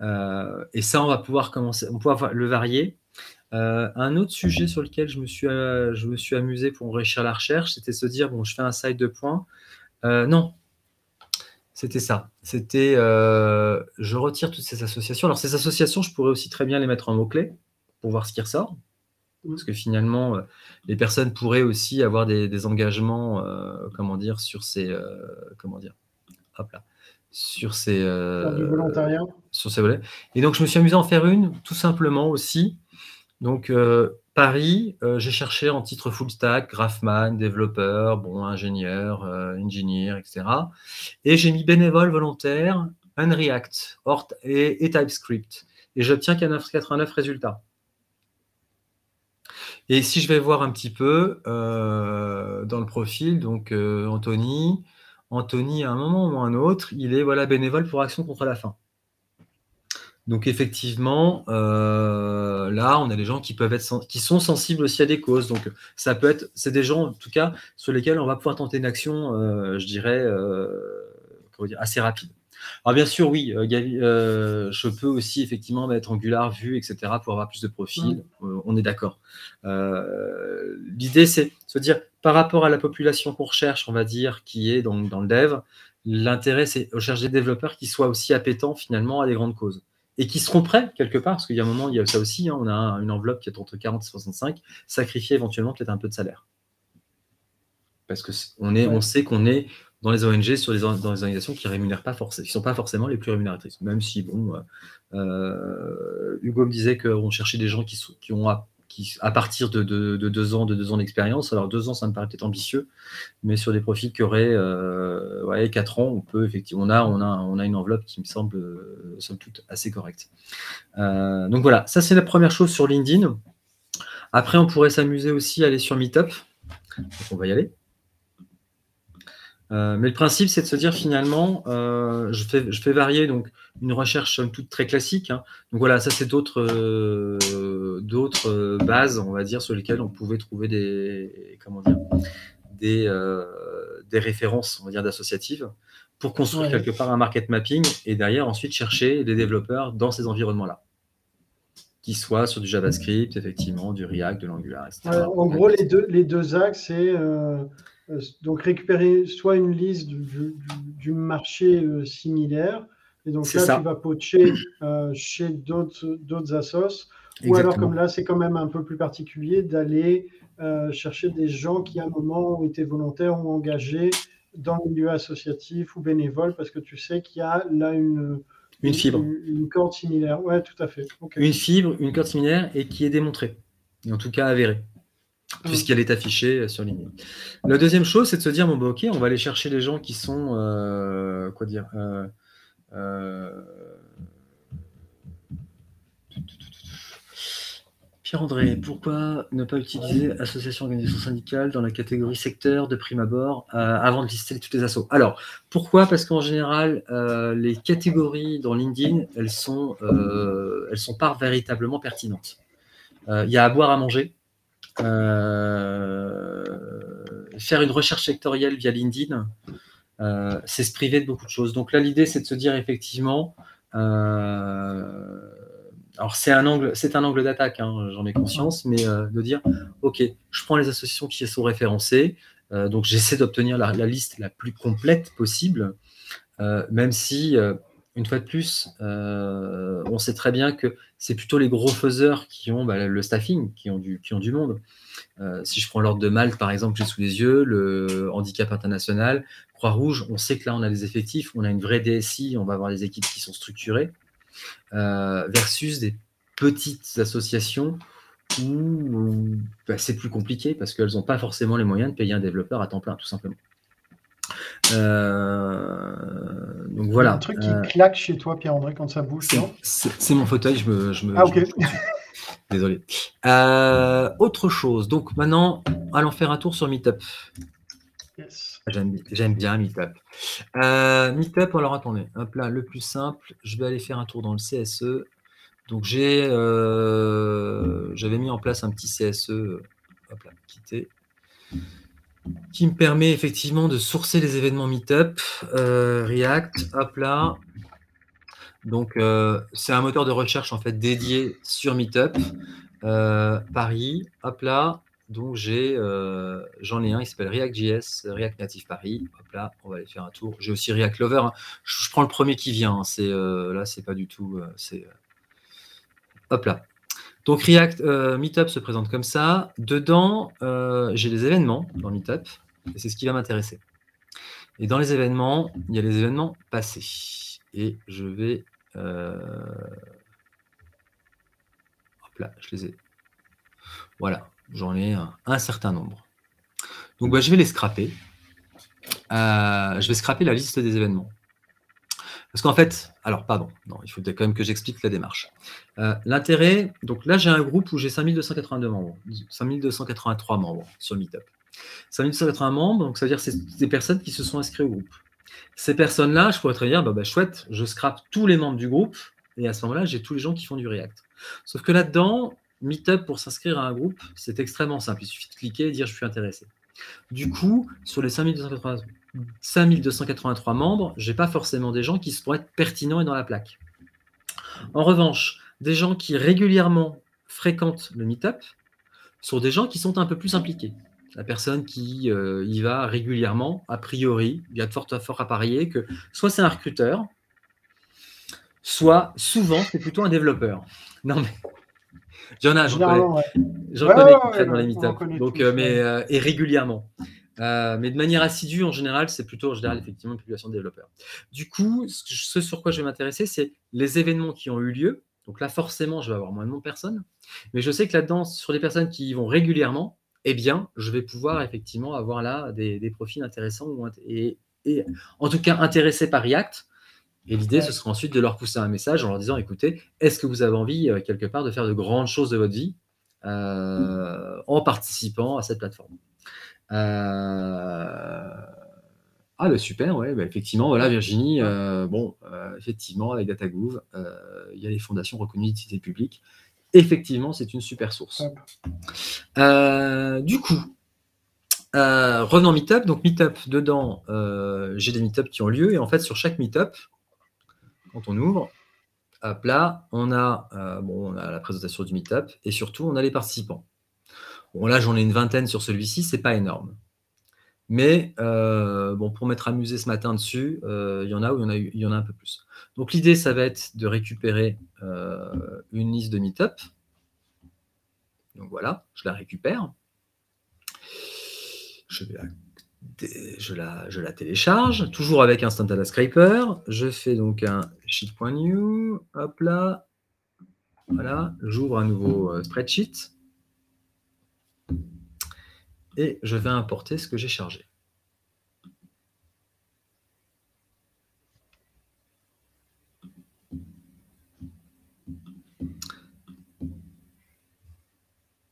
Euh, et ça, on va pouvoir commencer, on va le varier. Euh, un autre sujet sur lequel je me suis, je me suis amusé pour enrichir la recherche, c'était se dire bon, je fais un site de points. non, c'était ça. C'était je retire toutes ces associations. Alors ces associations, je pourrais aussi très bien les mettre en mots clés pour voir ce qui ressort. Parce que finalement, euh, les personnes pourraient aussi avoir des, engagements, euh, comment dire, sur ces, euh, comment dire, hop là, sur ces, sur ces volets. Et donc, je me suis amusé à en faire une, tout simplement aussi. Donc, Paris, j'ai cherché en titre full stack, graphman, développeur, bon, ingénieur, ingénieur, etc. Et j'ai mis bénévole, volontaire, Unreact et, et TypeScript. Et j'obtiens 89 résultats. Et si je vais voir un petit peu euh, dans le profil, donc euh, Anthony, Anthony, à un moment ou à un autre, il est voilà, bénévole pour Action contre la faim. Donc effectivement, euh, là, on a des gens qui peuvent être qui sont sensibles aussi à des causes. Donc ça peut être, c'est des gens en tout cas sur lesquels on va pouvoir tenter une action, je dirais, assez rapide. Alors bien sûr, oui, euh, euh, je peux aussi effectivement mettre Angular, Vue, etc. pour avoir plus de profils. Euh, on est d'accord. L'idée, c'est de se dire, par rapport à la population qu'on recherche, on va dire, qui est dans, le dev, l'intérêt, c'est de chercher des développeurs qui soient aussi appétents finalement à des grandes causes et qui seront prêts quelque part, parce qu'il y a un moment, il y a ça aussi, hein, on a une enveloppe qui est entre 40 et 65, sacrifier éventuellement peut-être un peu de salaire. Parce qu'on on sait qu'on est dans les ONG, sur les, dans les organisations qui rémunèrent pas forcément, qui sont pas forcément les plus rémunératrices. Même si, bon, euh, euh, Hugo me disait qu'on cherchait des gens qui, qui ont à, partir de, de, deux ans, de deux ans d'expérience. Alors deux ans, ça me paraît peut-être ambitieux, mais sur des profils qui auraient euh, quatre ans, on peut effectivement, on a, on a, on a une enveloppe qui me semble, somme toute, assez correcte. donc voilà, ça c'est la première chose sur LinkedIn. Après, on pourrait s'amuser aussi à aller sur Meetup. Donc on va y aller. Euh, mais le principe, c'est de se dire finalement, euh, je, fais, je fais varier donc une recherche toute très classique. Hein. Donc voilà, ça c'est d'autres euh, d'autres bases, on va dire, sur lesquelles on pouvait trouver des comment dire des, des références, on va dire, d'associatives pour construire quelque part un market mapping et derrière ensuite chercher des développeurs dans ces environnements-là qui soient sur du JavaScript, effectivement, du React, de l'Angular, etc. en gros, les deux, les deux axes, c'est euh, donc récupérer soit une liste du, marché euh, similaire, et donc là, tu vas poacher chez d'autres assos, ou alors comme là, c'est quand même un peu plus particulier d'aller chercher des gens qui à un moment ont été volontaires ou engagés dans le milieu associatif ou bénévole, parce que tu sais qu'il y a là une une fibre. Une, corde similaire, ouais, tout à fait. Une fibre, une corde similaire et qui est démontrée, et en tout cas avérée. Puisqu'elle est affichée sur ligne. La deuxième chose, c'est de se dire bon, bah, ok, on va aller chercher les gens qui sont, euh, quoi dire, euh, euh, Pierre-André, pourquoi ne pas utiliser association organisation syndicale dans la catégorie secteur de prime abord avant de lister toutes les assos? Alors, pourquoi? Parce qu'en général, les catégories dans LinkedIn, elles sont, elles sont pas véritablement pertinentes. Il y a à boire à manger. Faire une recherche sectorielle via LinkedIn, c'est se priver de beaucoup de choses. Donc là, l'idée, c'est de se dire effectivement, alors c'est un angle, c'est un angle d'attaque, hein, j'en ai conscience, mais euh, de dire, ok, je prends les associations qui sont référencées, euh, donc j'essaie d'obtenir la, liste la plus complète possible, euh, même si, une fois de plus, on sait très bien que c'est plutôt les gros faiseurs qui ont bah, le staffing, qui ont du, monde. si je prends l'ordre de Malte, par exemple, j'ai sous les yeux, le handicap international, Croix-Rouge, on sait que là, on a des effectifs, on a une vraie DSI, on va avoir des équipes qui sont structurées. Euh, versus des petites associations où bah, c'est plus compliqué parce qu'elles n'ont pas forcément les moyens de payer un développeur à temps plein, tout simplement. Euh, donc voilà. Un truc qui euh, claque chez toi, Pierre-André, quand ça bouge, C'est mon fauteuil, je me. Je me ah, ok. Désolé. autre chose. Donc maintenant, allons faire un tour sur Meetup. J'aime bien Meetup. Euh, Meetup, alors attendez, hop là, le plus simple, je vais aller faire un tour dans le CSE. Donc j'ai, euh, j'avais mis en place un petit CSE, hop là, quitter, qui me permet effectivement de sourcer les événements Meetup, euh, React, hop là. Donc c'est un moteur de recherche en fait dédié sur Meetup, Paris, hop là. Donc j'ai, euh, j'en ai un, il s'appelle React.js, React Native Paris. Hop là, on va aller faire un tour. J'ai aussi React Lover. Hein. Je, prends le premier qui vient. Hein. C'est euh, là, c'est pas du tout. Euh, c'est hop là. Donc React Meetup se présente comme ça. Dedans, j'ai les événements dans Meetup et c'est ce qui va m'intéresser. Et dans les événements, il y a les événements passés. Et je vais hop là, je les ai. Voilà. J'en ai un, certain nombre. Donc, bah, je vais les scraper. Euh, je vais scraper la liste des événements. Parce qu'en fait, alors pardon, non, il faut quand même que j'explique la démarche. Euh, l'intérêt, donc là j'ai un groupe où j'ai 5282 membres, 5283 membres sur Meetup. 5280 membres, donc ça veut dire c'est des personnes qui se sont inscrites au groupe. Ces personnes-là, je pourrais très bien, bah, bah, chouette, je scrape tous les membres du groupe et à ce moment-là, j'ai tous les gens qui font du React. Sauf que là-dedans, Meetup pour s'inscrire à un groupe, c'est extrêmement simple. Il suffit de cliquer et dire je suis intéressé. Du coup, sur les 5283, membres, je n'ai pas forcément des gens qui pourraient être pertinents et dans la plaque. En revanche, des gens qui régulièrement fréquentent le Meetup sont des gens qui sont un peu plus impliqués. La personne qui euh, y va régulièrement, a priori, il y a de fortes fort à parier que soit c'est un recruteur, soit souvent c'est plutôt un développeur. Non mais J'en ai, j'en connais, j'en connais dans les meetups, donc, euh, mais, euh, et régulièrement. Euh, mais de manière assidue, en général, c'est plutôt en général effectivement une population de développeurs. Du coup, ce sur quoi je vais m'intéresser, c'est les événements qui ont eu lieu. Donc là, forcément, je vais avoir moins de personnes. Mais je sais que là-dedans, sur les personnes qui y vont régulièrement, eh bien, je vais pouvoir effectivement avoir là des, profils intéressants et, et, en tout cas intéressés par React. Et l'idée, ce sera ensuite de leur pousser un message en leur disant, écoutez, est-ce que vous avez envie, euh, quelque part, de faire de grandes choses de votre vie euh, en participant à cette plateforme? Ah, bah, super, ouais, bah, effectivement, voilà, Virginie, bon, effectivement, avec DataGouv, il y a les fondations reconnues d'utilité publique. Effectivement, c'est une super source. du coup, Euh, revenons Meetup. Donc, Meetup, dedans, euh, j'ai des Meetup qui ont lieu. Et en fait, sur chaque Meetup, quand on ouvre, hop là, on a, euh, bon, on a la présentation du Meetup et surtout, on a les participants. Bon, là, j'en ai une vingtaine sur celui-ci, c'est pas énorme. Mais bon, pour m'être amusé ce matin dessus, il y en a où il y en a, un peu plus. Donc l'idée, ça va être de récupérer une liste de Meetup. Donc voilà, je la récupère je, la, télécharge, toujours avec Instant Data Scraper. Je fais donc un sheet.new, hop là, voilà, j'ouvre un nouveau euh, spreadsheet et je vais importer ce que j'ai chargé.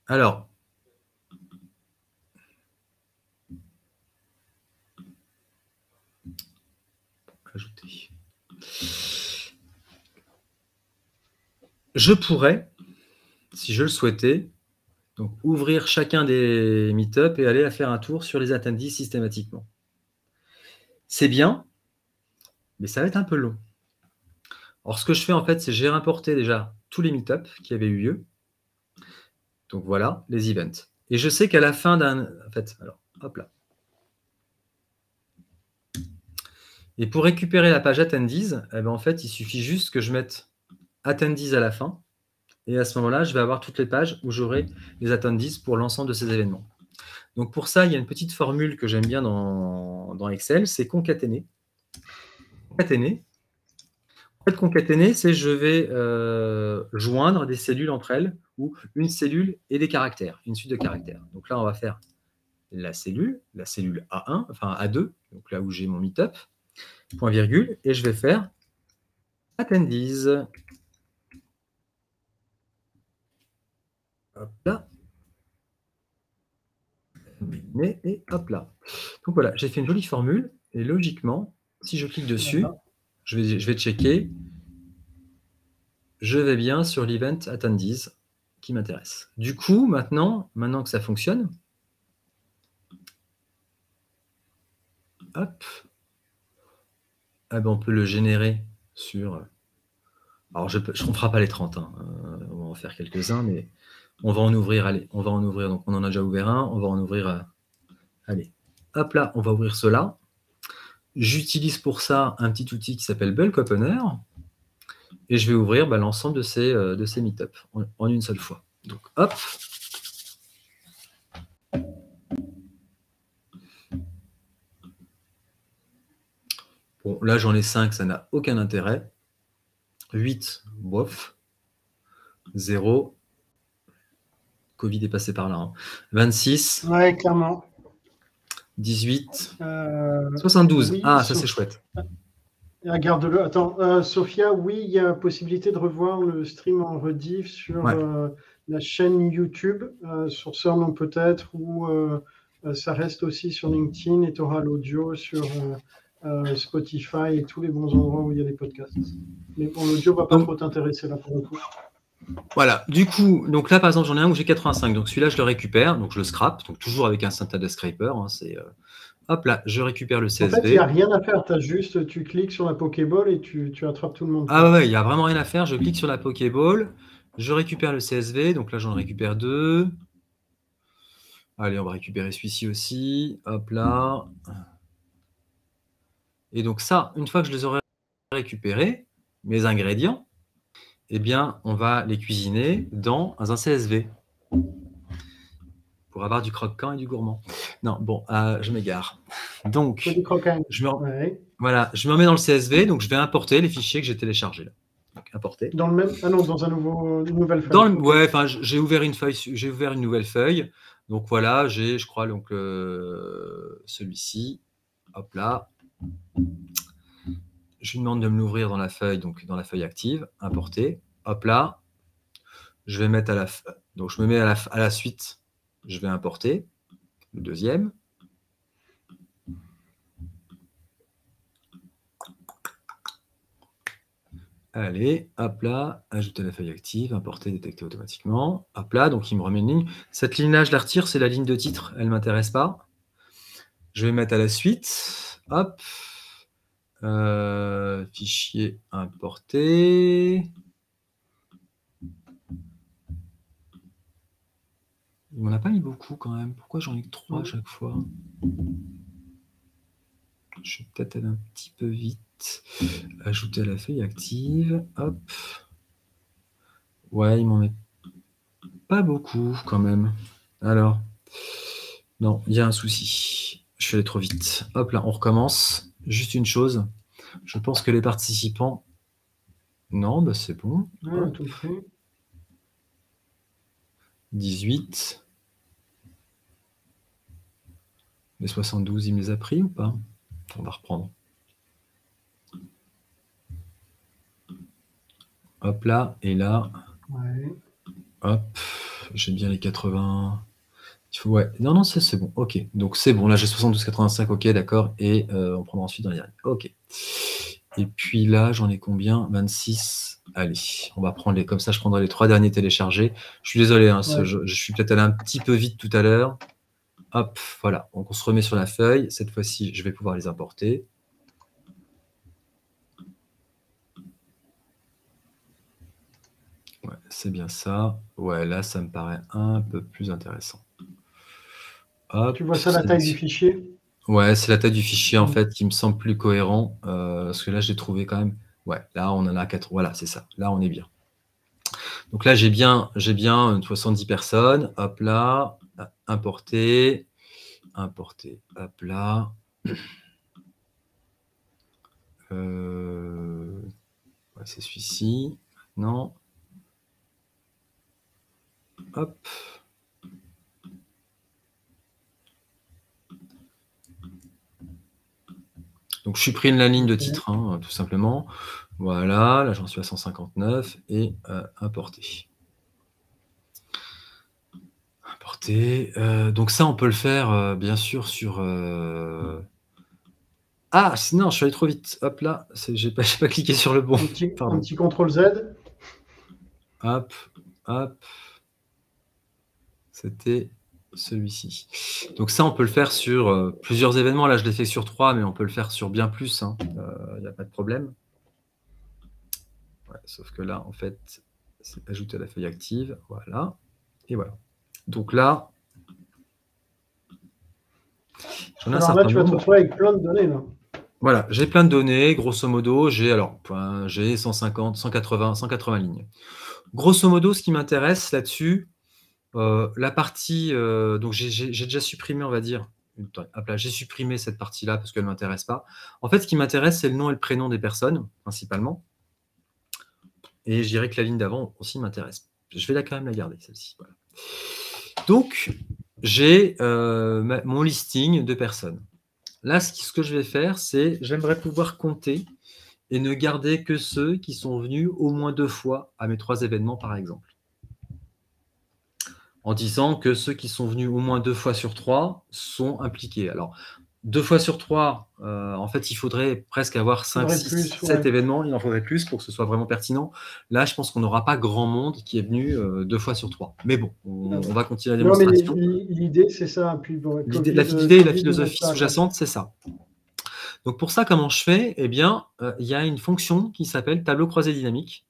Alors, Je pourrais, si je le souhaitais, donc ouvrir chacun des meet-up et aller faire un tour sur les attendees systématiquement. C'est bien, mais ça va être un peu long. Alors, ce que je fais en fait, c'est j'ai importé déjà tous les meet-up qui avaient eu lieu. Donc voilà, les events. Et je sais qu'à la fin d'un. En fait, alors, hop là. Et pour récupérer la page attendees, eh ben, en fait, il suffit juste que je mette attendees à la fin. Et à ce moment-là, je vais avoir toutes les pages où j'aurai les attendees pour l'ensemble de ces événements. Donc pour ça, il y a une petite formule que j'aime bien dans, Excel, c'est concaténer. Concaténer. En fait, concaténer, c'est je vais euh, joindre des cellules entre elles, ou une cellule et des caractères, une suite de caractères. Donc là, on va faire la cellule, la cellule A1, enfin A2, donc là où j'ai mon meetup, point virgule, et je vais faire attendees. Hop là. Et hop là. Donc voilà, j'ai fait une jolie formule, et logiquement, si je clique dessus, je vais, je vais checker, je vais bien sur l'event attendees qui m'intéresse. Du coup, maintenant, maintenant que ça fonctionne, hop, ah ben, on peut le générer sur. Alors, je, on ne fera pas les 30, hein, euh, on va en faire quelques-uns, mais on va en ouvrir. Allez, on va en ouvrir. Donc, on en a déjà ouvert un, on va en ouvrir. Euh, allez, hop là, on va ouvrir cela. J'utilise pour ça un petit outil qui s'appelle Bulk Opener et je vais ouvrir bah, l'ensemble de ces, euh, de ces meetups en, en une seule fois. Donc, hop, Bon, là, j'en ai 5, ça n'a aucun intérêt. 8, bof. 0. Covid est passé par là. 26. Hein. Ouais, clairement. 18. 72. Euh, ah, ça, c'est chouette. Regarde-le. Attends, euh, Sophia, oui, il y a possibilité de revoir le stream en rediff sur euh, la chaîne YouTube, sur ce nom peut-être, ou ça reste aussi sur LinkedIn et tu auras l'audio sur euh, Spotify et tous les bons endroits où il y a des podcasts. Mais bon, l'audio va pas trop t'intéresser là pour le coup. Voilà, du coup, donc là par exemple j'en ai un où j'ai 85, donc celui-là je le récupère, donc je le scrape, donc toujours avec un Synthada Scraper, hein, c'est euh, hop là, je récupère le CSV. En fait, il n'y a rien à faire, as juste, tu cliques sur la Pokéball et tu, tu attrapes tout le monde. Ah ouais, il n'y a vraiment rien à faire, je clique sur la Pokéball, je récupère le CSV, donc là j'en récupère deux. Allez, on va récupérer celui-ci aussi, hop là. Et donc ça, une fois que je les aurai récupérés, mes ingrédients, eh bien, on va les cuisiner dans un CSV pour avoir du croquant et du gourmand. Non, bon, euh, je m'égare. Donc, je me, voilà, je me remets dans le CSV, donc je vais importer les fichiers que j'ai téléchargés là. importer. Dans le même, ah non, dans un nouveau, une nouvelle feuille. Dans ouais, enfin, j'ai ouvert une feuille, j'ai ouvert une nouvelle feuille. Donc voilà, j'ai, je crois, donc euh, celui-ci. Hop là, je lui demande de me l'ouvrir dans la feuille, donc dans la feuille active, importer. Hop là, je vais mettre à la, donc je me mets à la, à la suite, je vais importer le deuxième. Allez, hop là, ajouter la feuille active, importer, détecter automatiquement. Hop là, donc il me remet une ligne. Cette ligne-là, je la retire, c'est la ligne de titre, elle ne m'intéresse pas. Je vais mettre à la suite. Hop. Euh, fichier importé. Il m'en a pas mis beaucoup quand même. Pourquoi j'en ai que trois à chaque fois? Je vais peut-être aller un petit peu vite. Ajouter à la feuille active. Hop. Ouais, il m'en met pas beaucoup quand même. Alors, non, il y a un souci. Je suis allé trop vite. Hop là, on recommence. Juste une chose. Je pense que les participants. Non, bah c'est bon. 18. Les 72, il me les a pris ou pas? On va reprendre. Hop là, et là. Hop, j'ai bien les 80. Ouais, non, non, c'est bon. Ok, donc c'est bon. Là, j'ai 72,85. Ok, d'accord. Et euh, on prendra ensuite dans les derniers. Ok. Et puis là, j'en ai combien? 26. Allez, on va prendre les. Comme ça, je prendrai les trois derniers téléchargés. Je suis désolé, hein, je, je, suis peut-être allé un petit peu vite tout à l'heure. Hop, voilà. Donc on se remet sur la feuille. Cette fois-ci, je vais pouvoir les importer. Ouais, c'est bien ça. Ouais, là, ça me paraît un peu plus intéressant. Tu vois ça, la taille du fichier? Ouais, c'est la taille du fichier, en fait, qui me semble plus cohérent. Euh, parce que là, j'ai trouvé quand même... Ouais, là, on en a 4. Voilà, c'est ça. Là, on est bien. Donc là, j'ai bien, j'ai bien 70 personnes. Hop là, importer, importer. Hop là. Euh, c'est celui-ci. Maintenant. Hop. Donc, je supprime la ligne de titre, hein, tout simplement. Voilà, là, j'en suis à 159 et euh, importer. Importer. Euh, donc, ça, on peut le faire, euh, bien sûr, sur. Ah, non, je suis allé trop vite. Hop là, j'ai pas, pas cliqué sur le bon. Un petit, un petit CTRL Z. Hop, hop. C'était celui-ci. Donc ça, on peut le faire sur euh, plusieurs événements. Là, je l'ai fait sur trois, mais on peut le faire sur bien plus. Il hein. n'y euh, a pas de problème. sauf que là, en fait, c'est ajouter à la feuille active. Voilà. Et voilà. Donc là, alors là, tu vas te retrouver avec plein de données. Voilà, j'ai plein de données. Grosso modo, j'ai alors j'ai 150, 180, 180 lignes. Grosso modo, ce qui m'intéresse là-dessus, euh, la partie, euh, donc j'ai déjà supprimé, on va dire, j'ai supprimé cette partie-là parce qu'elle ne m'intéresse pas. En fait, ce qui m'intéresse, c'est le nom et le prénom des personnes, principalement. Et je dirais que la ligne d'avant aussi m'intéresse. Je vais la quand même la garder, celle-ci. Donc, j'ai euh, mon listing de personnes. Là, ce que je vais faire, c'est j'aimerais pouvoir compter et ne garder que ceux qui sont venus au moins deux fois à mes trois événements, par exemple en disant que ceux qui sont venus au moins deux fois sur trois sont impliqués. Alors, deux fois sur trois, euh, en fait, il faudrait presque avoir cinq, six, sept événements. Il en faudrait plus pour que ce soit vraiment pertinent. Là, je pense qu'on n'aura pas grand monde qui est venu euh, deux fois sur trois. Mais bon, on, va continuer la démonstration. L'idée, c'est ça. L'idée et la philosophie sous-jacente, c'est ça. Donc, pour ça, comment je fais? Eh bien, euh, il y a une fonction qui s'appelle tableau croisé dynamique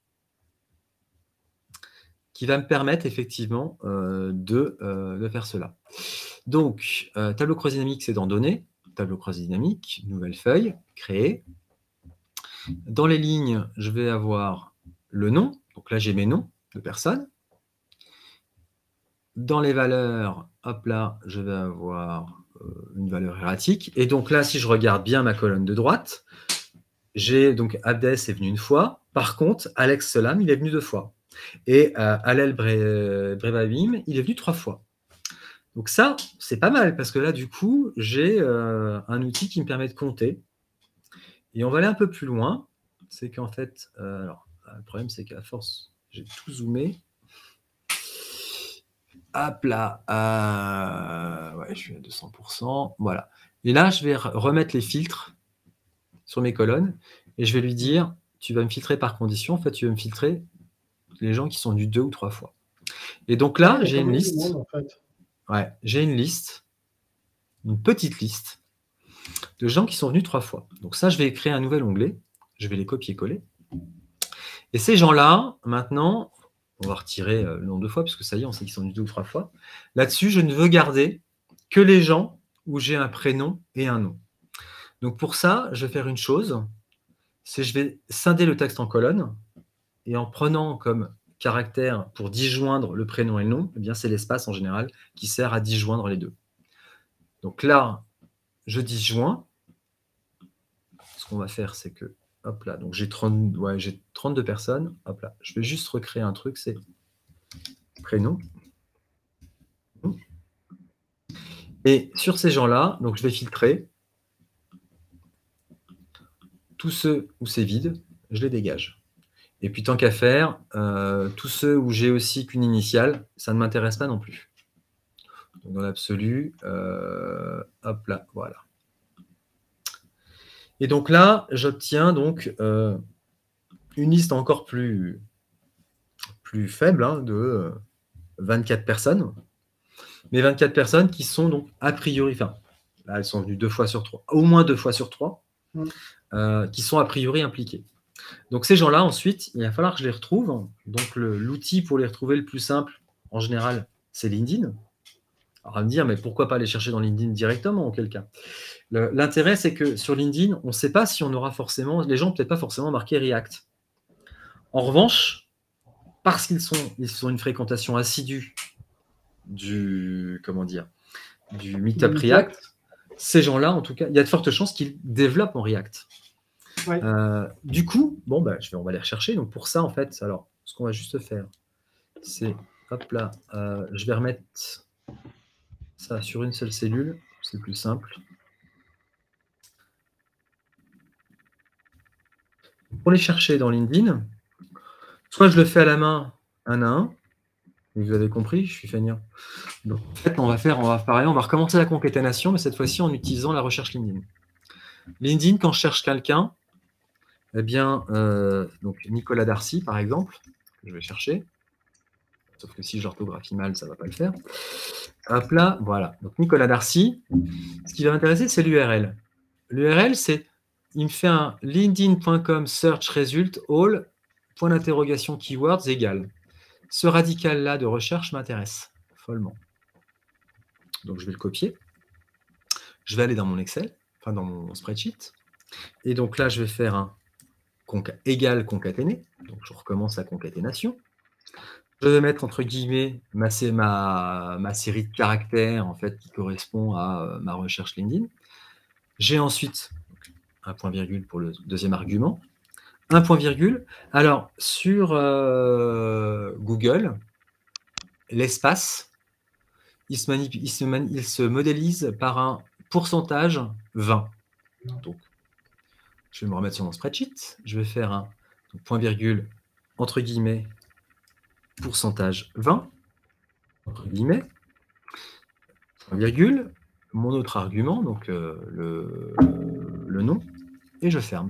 qui va me permettre effectivement euh, euh, de, faire cela. Donc, euh, tableau croisé dynamique, c'est dans Données, tableau croisé dynamique, nouvelle feuille, créer. Dans les lignes, je vais avoir le nom, donc là j'ai mes noms de personnes. Dans les valeurs, hop là, je vais avoir une valeur erratique. Et donc là, si je regarde bien ma colonne de droite, j'ai donc Abdes est venu une fois. Par contre, Alex Solam, il est venu deux fois. Et euh, Alel Brevavim, il est venu trois fois. Donc ça, c'est pas mal, parce que là, du coup, j'ai euh, un outil qui me permet de compter. Et on va aller un peu plus loin. C'est qu'en fait, euh, alors, le problème, c'est qu'à force, j'ai tout zoomé. Hop là, ouais, je suis à 200%. Voilà. Et là, je vais remettre les filtres sur mes colonnes et je vais lui dire, tu vas me filtrer par condition. En fait, tu vas me filtrer les gens qui sont venus deux ou trois fois. Et donc là, j'ai une liste. Ouais, j'ai une liste, une petite liste de gens qui sont venus trois fois. Donc ça, je vais créer un nouvel onglet. Je vais les copier-coller. Et ces gens-là, maintenant, on va retirer euh, le nombre de fois, puisque ça y est, on sait qu'ils sont venus deux ou trois fois. Là-dessus, je ne veux garder que les gens où j'ai un prénom et un nom. Donc pour ça, je vais faire une chose, c'est je vais scinder le texte en colonnes, et en prenant comme caractère pour disjoindre le prénom et le nom, eh c'est l'espace en général qui sert à disjoindre les deux. Donc là, je disjoins. Ce qu'on va faire, c'est que, hop là, donc j'ai 32 personnes. Hop là, je vais juste recréer un truc, c'est prénom. Et sur ces gens-là, donc je vais filtrer. Tous ceux où c'est vide, je les dégage. Et puis tant qu'à faire, euh, tous ceux où j'ai aussi qu'une initiale, ça ne m'intéresse pas non plus. dans l'absolu, euh, hop là, voilà. Et donc là, j'obtiens donc euh, une liste encore plus, plus faible hein, de 24 personnes. Mais 24 personnes qui sont donc a priori, enfin, là, elles sont venues deux fois sur trois, au moins deux fois sur trois, mmh. qui sont a priori impliquées. Donc ces gens-là, ensuite, il va falloir que je les retrouve. Donc l'outil pour les retrouver le plus simple, en général, c'est LinkedIn. Alors, on va me dire, mais pourquoi pas les chercher dans LinkedIn directement, auquel cas L'intérêt, c'est que sur LinkedIn, on ne sait pas si on aura forcément, les gens peut-être pas forcément marqué React. En revanche, parce qu'ils sont, ils sont une fréquentation assidue du, comment dire, du Meetup React, ces gens-là, en tout cas, il y a de fortes chances qu'ils développent en React. Euh, du coup, bon, bah, je vais, on va les rechercher. Donc pour ça, en fait, alors, ce qu'on va juste faire, c'est, hop là, euh, je vais remettre ça sur une seule cellule. C'est plus simple. Pour les chercher dans LinkedIn, soit je le fais à la main, un à un. Vous avez compris, je suis feignant. Donc, en fait, on va faire, on va pareil, on va recommencer la concaténation, mais cette fois-ci en utilisant la recherche LinkedIn. LinkedIn, quand je cherche quelqu'un, eh bien, euh, donc Nicolas Darcy, par exemple, je vais chercher. Sauf que si j'orthographie mal, ça ne va pas le faire. Hop là, voilà. Donc Nicolas Darcy. Ce qui va m'intéresser, c'est l'URL. L'URL, c'est, il me fait un linkedin.com search result all, point d'interrogation keywords égal. Ce radical-là de recherche m'intéresse follement. Donc je vais le copier. Je vais aller dans mon Excel, enfin dans mon spreadsheet. Et donc là, je vais faire un égale concaténé. Donc je recommence la concaténation. Je vais mettre entre guillemets ma, ma, ma série de caractères en fait qui correspond à euh, ma recherche LinkedIn. J'ai ensuite un point virgule pour le deuxième argument. Un point virgule. Alors sur euh, Google, l'espace, il se, il, se il se modélise par un pourcentage 20. Donc je vais me remettre sur mon spreadsheet. Je vais faire un point virgule entre guillemets pourcentage 20 entre guillemets point virgule mon autre argument donc euh, le, nom et je ferme.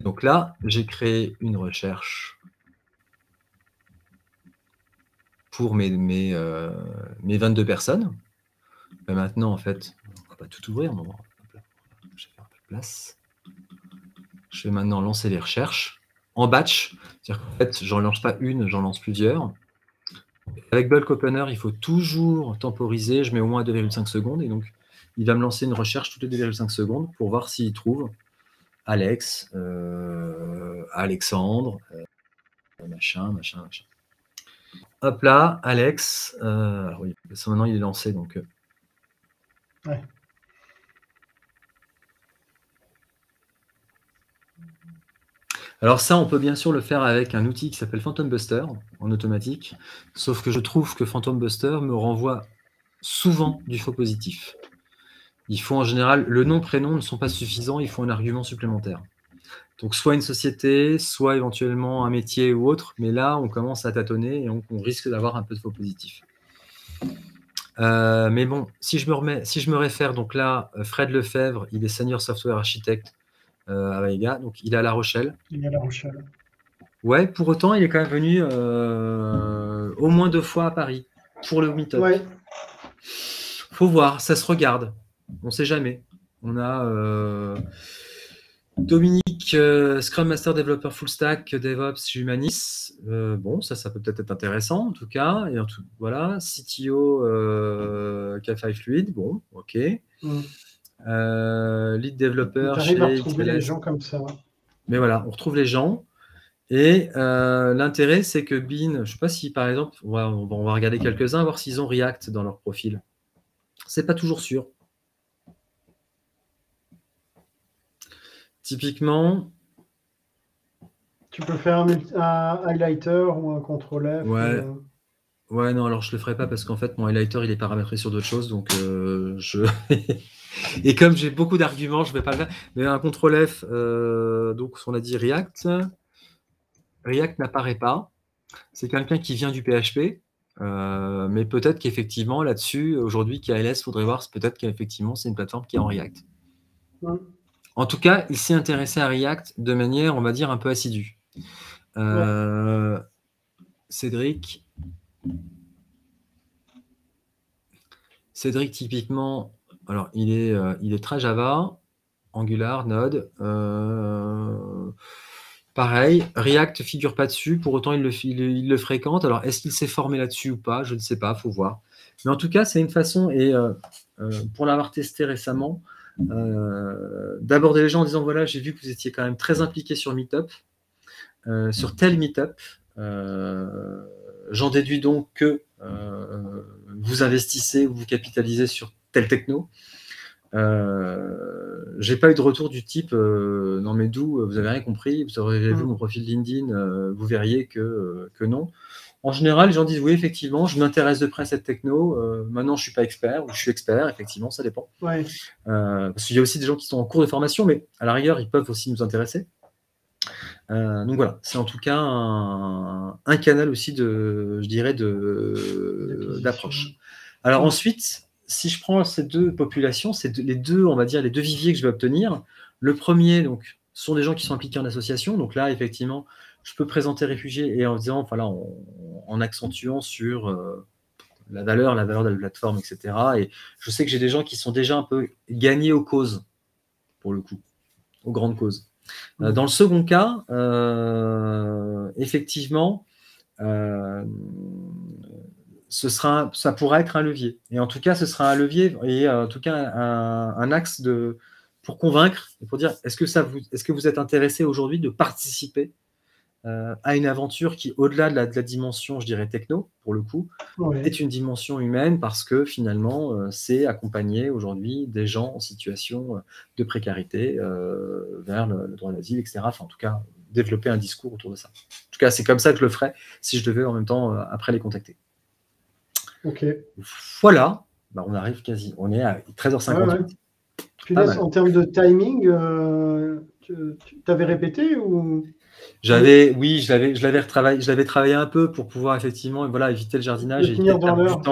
Donc là, j'ai créé une recherche pour mes, mes, euh, mes 22 personnes. maintenant, en fait, on va pas tout ouvrir, vais faire un peu. Je vais maintenant lancer les recherches en batch. C'est-à-dire qu'en fait, j'en lance pas une, j'en lance plusieurs. Avec Bulk Opener, il faut toujours temporiser. Je mets au moins 2,5 secondes. Et donc, il va me lancer une recherche toutes les 2,5 secondes pour voir s'il trouve Alex, euh, Alexandre, euh, machin, machin, machin. Hop là, Alex. Euh, oui, maintenant il est lancé, donc. Alors ça, on peut bien sûr le faire avec un outil qui s'appelle Phantom Buster en automatique, sauf que je trouve que Phantom Buster me renvoie souvent du faux positif. Il faut en général, le nom, prénom ne sont pas suffisants, il faut un argument supplémentaire. Donc soit une société, soit éventuellement un métier ou autre, mais là on commence à tâtonner et on, risque d'avoir un peu de faux positif. Euh, mais bon, si je me remets, si je me réfère donc là, Fred Lefebvre, il est senior software architecte à Vega. Donc, il est à La Rochelle. Il est à La Rochelle. Ouais, pour autant, il est quand même venu euh, au moins deux fois à Paris pour le Meetup. Ouais. Faut voir, ça se regarde. On ne sait jamais. On a Dominique, Scrum Master Developer Full Stack, DevOps, Humanis. bon, ça, ça peut peut-être être intéressant en tout cas. Et en tout, voilà, CTO, K5 Fluid. Bon, ok. Mm. Lead Developer. J'arrive à retrouver les gens comme ça. Mais voilà, on retrouve les gens. Et euh, l'intérêt, c'est que Bean, je ne sais pas si par exemple, on va, on va regarder quelques-uns, voir s'ils ont React dans leur profil. C'est pas toujours sûr. Typiquement. Tu peux faire un, highlighter ou un contrôle F. Ouais. Euh. Ouais, non, alors je le ferai pas parce qu'en fait, mon highlighter, il est paramétré sur d'autres choses. Donc, euh, je. Et comme j'ai beaucoup d'arguments, je ne vais pas le faire. Mais un contrôle F, donc on a dit React. React n'apparaît pas. C'est quelqu'un qui vient du PHP, euh, mais peut-être qu'effectivement, là-dessus, aujourd'hui, KLS, il faudrait voir, peut-être qu'effectivement, c'est une plateforme qui est en React. En tout cas, il s'est intéressé à React de manière, on va dire, un peu assidue. Euh, Cédric. Cédric, typiquement, alors il est, euh, il est très Java, Angular, Node. Pareil, React figure pas dessus, pour autant il le, il, fréquente. Alors est-ce qu'il s'est formé là-dessus ou pas? Je ne sais pas, faut voir. Mais en tout cas, c'est une façon, et euh, euh, pour l'avoir testé récemment, euh, d'aborder les gens en disant voilà, j'ai vu que vous étiez quand même très impliqué sur Meetup, sur tel Meetup. J'en déduis donc que vous investissez ou vous capitalisez sur tel techno. Euh, j'ai pas eu de retour du type euh, non mais d'où vous avez rien compris, vous aurez vu mm. mon profil LinkedIn, euh, vous verriez que, que non. En général, les gens disent oui, effectivement, je m'intéresse de près à cette techno. maintenant, je suis pas expert ou je suis expert, effectivement, ça dépend. parce qu'il y a aussi des gens qui sont en cours de formation, mais à la rigueur, ils peuvent aussi nous intéresser. donc voilà, c'est en tout cas un, un, canal aussi de, je dirais, d'approche. Alors ensuite, si je prends ces deux populations, c'est les deux, on va dire, les deux viviers que je vais obtenir. Le premier, donc, sont des gens qui sont impliqués en association. Donc là, effectivement, je peux présenter réfugiés et en disant, enfin là, en, accentuant sur euh, la valeur, la valeur de la plateforme, etc. Et je sais que j'ai des gens qui sont déjà un peu gagnés aux causes, pour le coup, aux grandes causes. Euh, dans le second cas, euh, effectivement, ce sera, ça pourra être un levier. Et en tout cas, ce sera un levier et euh, en tout cas un, axe de, pour convaincre et pour dire est-ce que, ça vous, est-ce que vous êtes intéressé aujourd'hui de participer euh, à une aventure qui, au-delà de la, dimension, je dirais, techno, pour le coup, est une dimension humaine parce que finalement, euh, c'est accompagner aujourd'hui des gens en situation de précarité vers le, droit d'asile, etc. Enfin, en tout cas, développer un discours autour de ça. En tout cas, c'est comme ça que je le ferais si je devais en même temps après les contacter. Ok. Voilà, bah, on arrive quasi, on est à 13h58. en termes de timing, euh, tu avais répété ou? J'avais, oui, je l'avais, je l'avais retravaillé, je l'avais travaillé un peu pour pouvoir effectivement, voilà, éviter le jardinage et finir dans l'heure,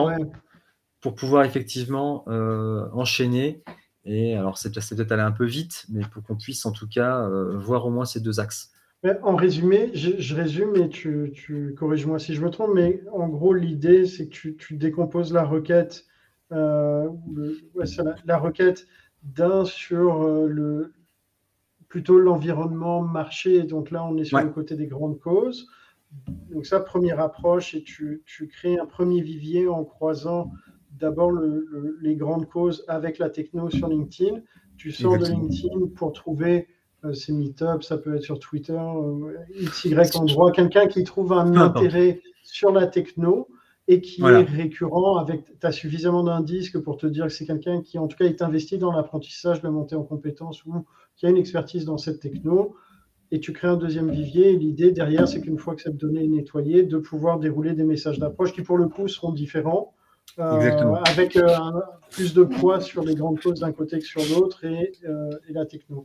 pour pouvoir effectivement euh, enchaîner. Et alors, c'est peut-être aller un peu vite, mais pour qu'on puisse en tout cas euh, voir au moins ces deux axes. En résumé, je, résume et tu, tu corriges-moi si je me trompe, mais en gros, l'idée, c'est que tu, décomposes la requête, euh, la, requête d'un sur euh, le, plutôt l'environnement marché. Donc là, on est sur le côté des grandes causes. Donc ça, première approche, et tu, tu crées un premier vivier en croisant d'abord les grandes causes avec la techno sur LinkedIn. Tu sors de LinkedIn pour trouver c'est Meetup, ça peut être sur Twitter, euh, XY endroit, quelqu'un qui trouve un intérêt sur la techno et qui est récurrent avec, tu as suffisamment d'indices pour te dire que c'est quelqu'un qui en tout cas est investi dans l'apprentissage, la montée en compétences ou qui a une expertise dans cette techno. Et tu crées un deuxième vivier. Et l'idée derrière, c'est qu'une fois que cette donnée est nettoyée, de pouvoir dérouler des messages d'approche qui, pour le coup, seront différents, euh, avec plus de poids sur les grandes causes d'un côté que sur l'autre et, et, la techno.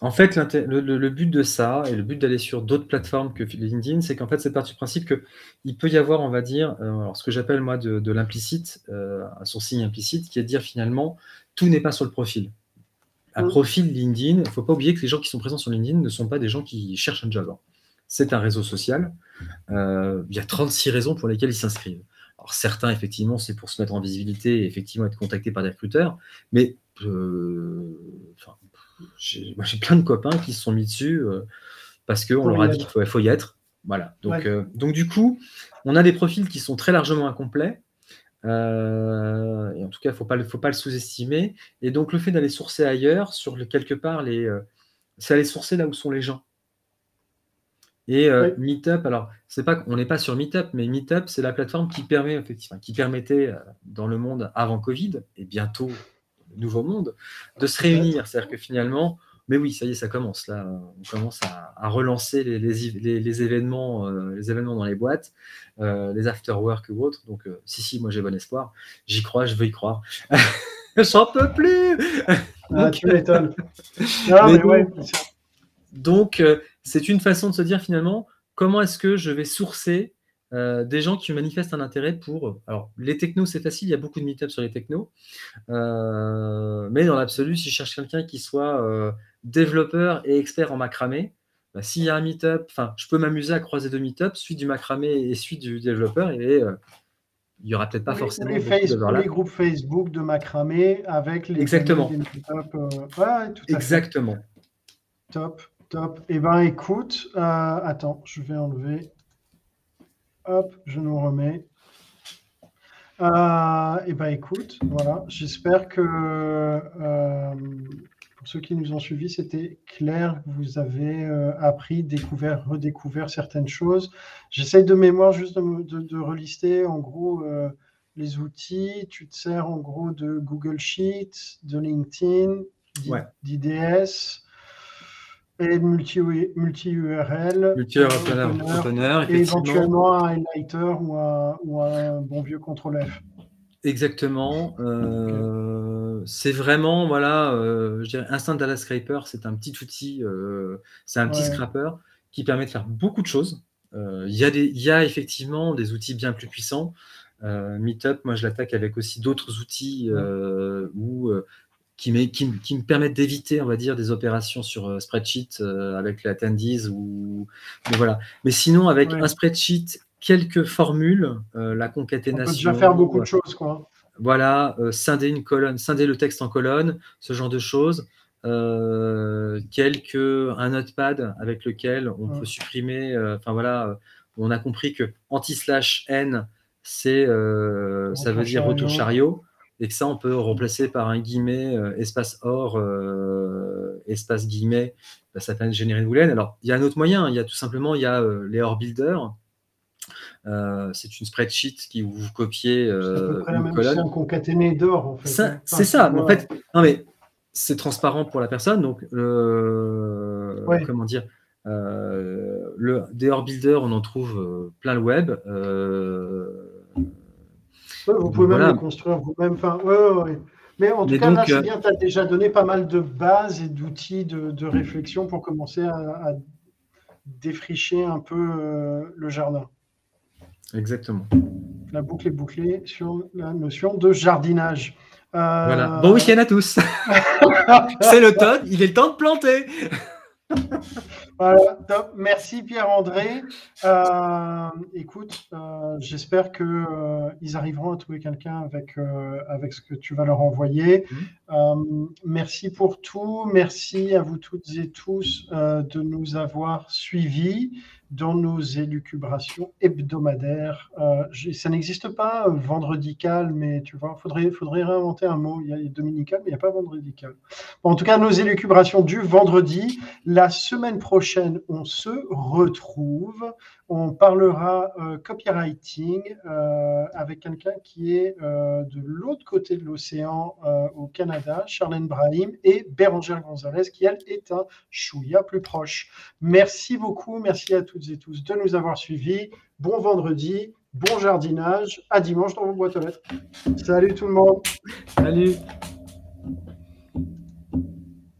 En fait, le, but de ça et le but d'aller sur d'autres plateformes que LinkedIn, c'est qu'en fait, c'est parti du principe qu'il peut y avoir, on va dire, euh, ce que j'appelle moi de, l'implicite, euh, un sourcing implicite, qui est de dire finalement, tout n'est pas sur le profil. Un profil LinkedIn, il ne faut pas oublier que les gens qui sont présents sur LinkedIn ne sont pas des gens qui cherchent un job. Hein. C'est un réseau social. Euh, il y a 36 raisons pour lesquelles ils s'inscrivent. Alors certains, effectivement, c'est pour se mettre en visibilité et effectivement être contacté par des recruteurs, mais j'ai plein de copains qui se sont mis dessus parce qu'on leur a dit qu'il faut, y être. Voilà. Donc, donc, du coup, on a des profils qui sont très largement incomplets. Euh, et en tout cas, il ne faut pas, faut pas le sous-estimer. Et donc, le fait d'aller sourcer ailleurs, sur quelque part, les, euh, c'est aller sourcer là où sont les gens. Et euh, Meetup, alors, c'est pas, on n'est pas sur Meetup, mais Meetup, c'est la plateforme qui permet, effectivement, qui permettait dans le monde avant Covid et bientôt nouveau monde de se réunir. C'est-à-dire que finalement, mais oui, ça y est, ça commence. Là, on commence à, relancer les, les, événements, euh, les événements dans les boîtes, euh, les after-work ou autres. Donc, euh, si, si, moi j'ai bon espoir. J'y crois, je veux y croire. J'en peux plus ah, Tu m'étonnes. donc, c'est une façon de se dire finalement, comment est-ce que je vais sourcer des gens qui manifestent un intérêt pour. Alors, les technos, c'est facile, il y a beaucoup de meet sur les technos. mais dans l'absolu, si je cherche quelqu'un qui soit développeur et expert en macramé, bah, s'il y a un meet-up, je peux m'amuser à croiser deux meet-up, suite du macramé et suite du développeur, et euh, il n'y aura peut-être pas forcément. Les, les, groupes Facebook de macramé avec les. Exactement. Euh, Exactement. Top, top. Eh ben écoute, euh, attends, je vais enlever. Hop, je nous remets. et eh ben écoute, voilà, j'espère que pour ceux qui nous ont suivis, c'était clair. Vous avez euh, appris, découvert, redécouvert certaines choses. J'essaye de mémoire juste de, relister en gros euh, les outils. Tu te sers en gros de Google Sheets, de LinkedIn, d'IDS et de multi-URL. Multi-URL, et éventuellement un highlighter ou un, ou un bon vieux CTRL F. Exactement. Euh, c'est vraiment, voilà, euh, je dirais Instant Data Scraper, c'est un petit outil, euh, c'est un petit scraper qui permet de faire beaucoup de choses. Il y, a y a effectivement des outils bien plus puissants. Meetup, moi je l'attaque avec aussi d'autres outils où, qui, qui, qui, me permettent d'éviter, on va dire, des opérations sur spreadsheet avec les attendees ou mais voilà. Mais sinon, avec un spreadsheet quelques formules, euh, la concaténation. On peut déjà faire beaucoup de choses, quoi. Voilà, euh, scinder une colonne, scinder le texte en colonne, ce genre de choses. Euh, quelques, un notepad avec lequel on peut supprimer. Enfin voilà, on a compris que anti-slash n, c'est, ça veut dire retour chariot, et que ça, on peut remplacer par un guillemet, espace or, espace guillemet, bah, ça fait générer une boolean. Alors, il y a un autre moyen, il y a tout simplement, il y a les or builder, euh, c'est une spreadsheet qui vous copiez euh, une la colonne. concaténée d'or. En fait. Hein. c'est ça. en fait, non mais c'est transparent pour la personne. Donc, comment dire, euh, le des builder, on en trouve euh, plein le web. Vous pouvez même les construire vous-même. Enfin, mais en tout cas, là, c'est bien, tu as déjà donné pas mal de bases et d'outils de, réflexion pour commencer à défricher un peu le jardin. Exactement. La boucle est bouclée sur la notion de jardinage. Euh, voilà. Bon week-end à tous. C'est l'automne, il est le temps de planter. voilà, top. Merci Pierre-André. Euh, écoute, euh, j'espère qu'ils arriveront à trouver quelqu'un avec, avec ce que tu vas leur envoyer. Mhm. merci pour tout. Merci à vous toutes et tous de nous avoir suivis dans nos élucubrations hebdomadaires. Euh, ça n'existe pas euh, vendredical, mais tu vois, il faudrait, faudrait réinventer un mot. Il y a dominical, mais il n'y a pas vendredical. en tout cas, nos élucubrations du vendredi. La semaine prochaine, on se retrouve. On parlera euh, copywriting euh, avec quelqu'un qui est euh, de l'autre côté de l'océan au Canada, Charlène Brahim, et Bérangère Gonzalez, qui elle est un chouïa plus proche. Merci beaucoup, merci à toutes et tous de nous avoir suivis. Bon vendredi, bon jardinage, à dimanche dans vos boîtes aux lettres. Salut tout le monde. Salut.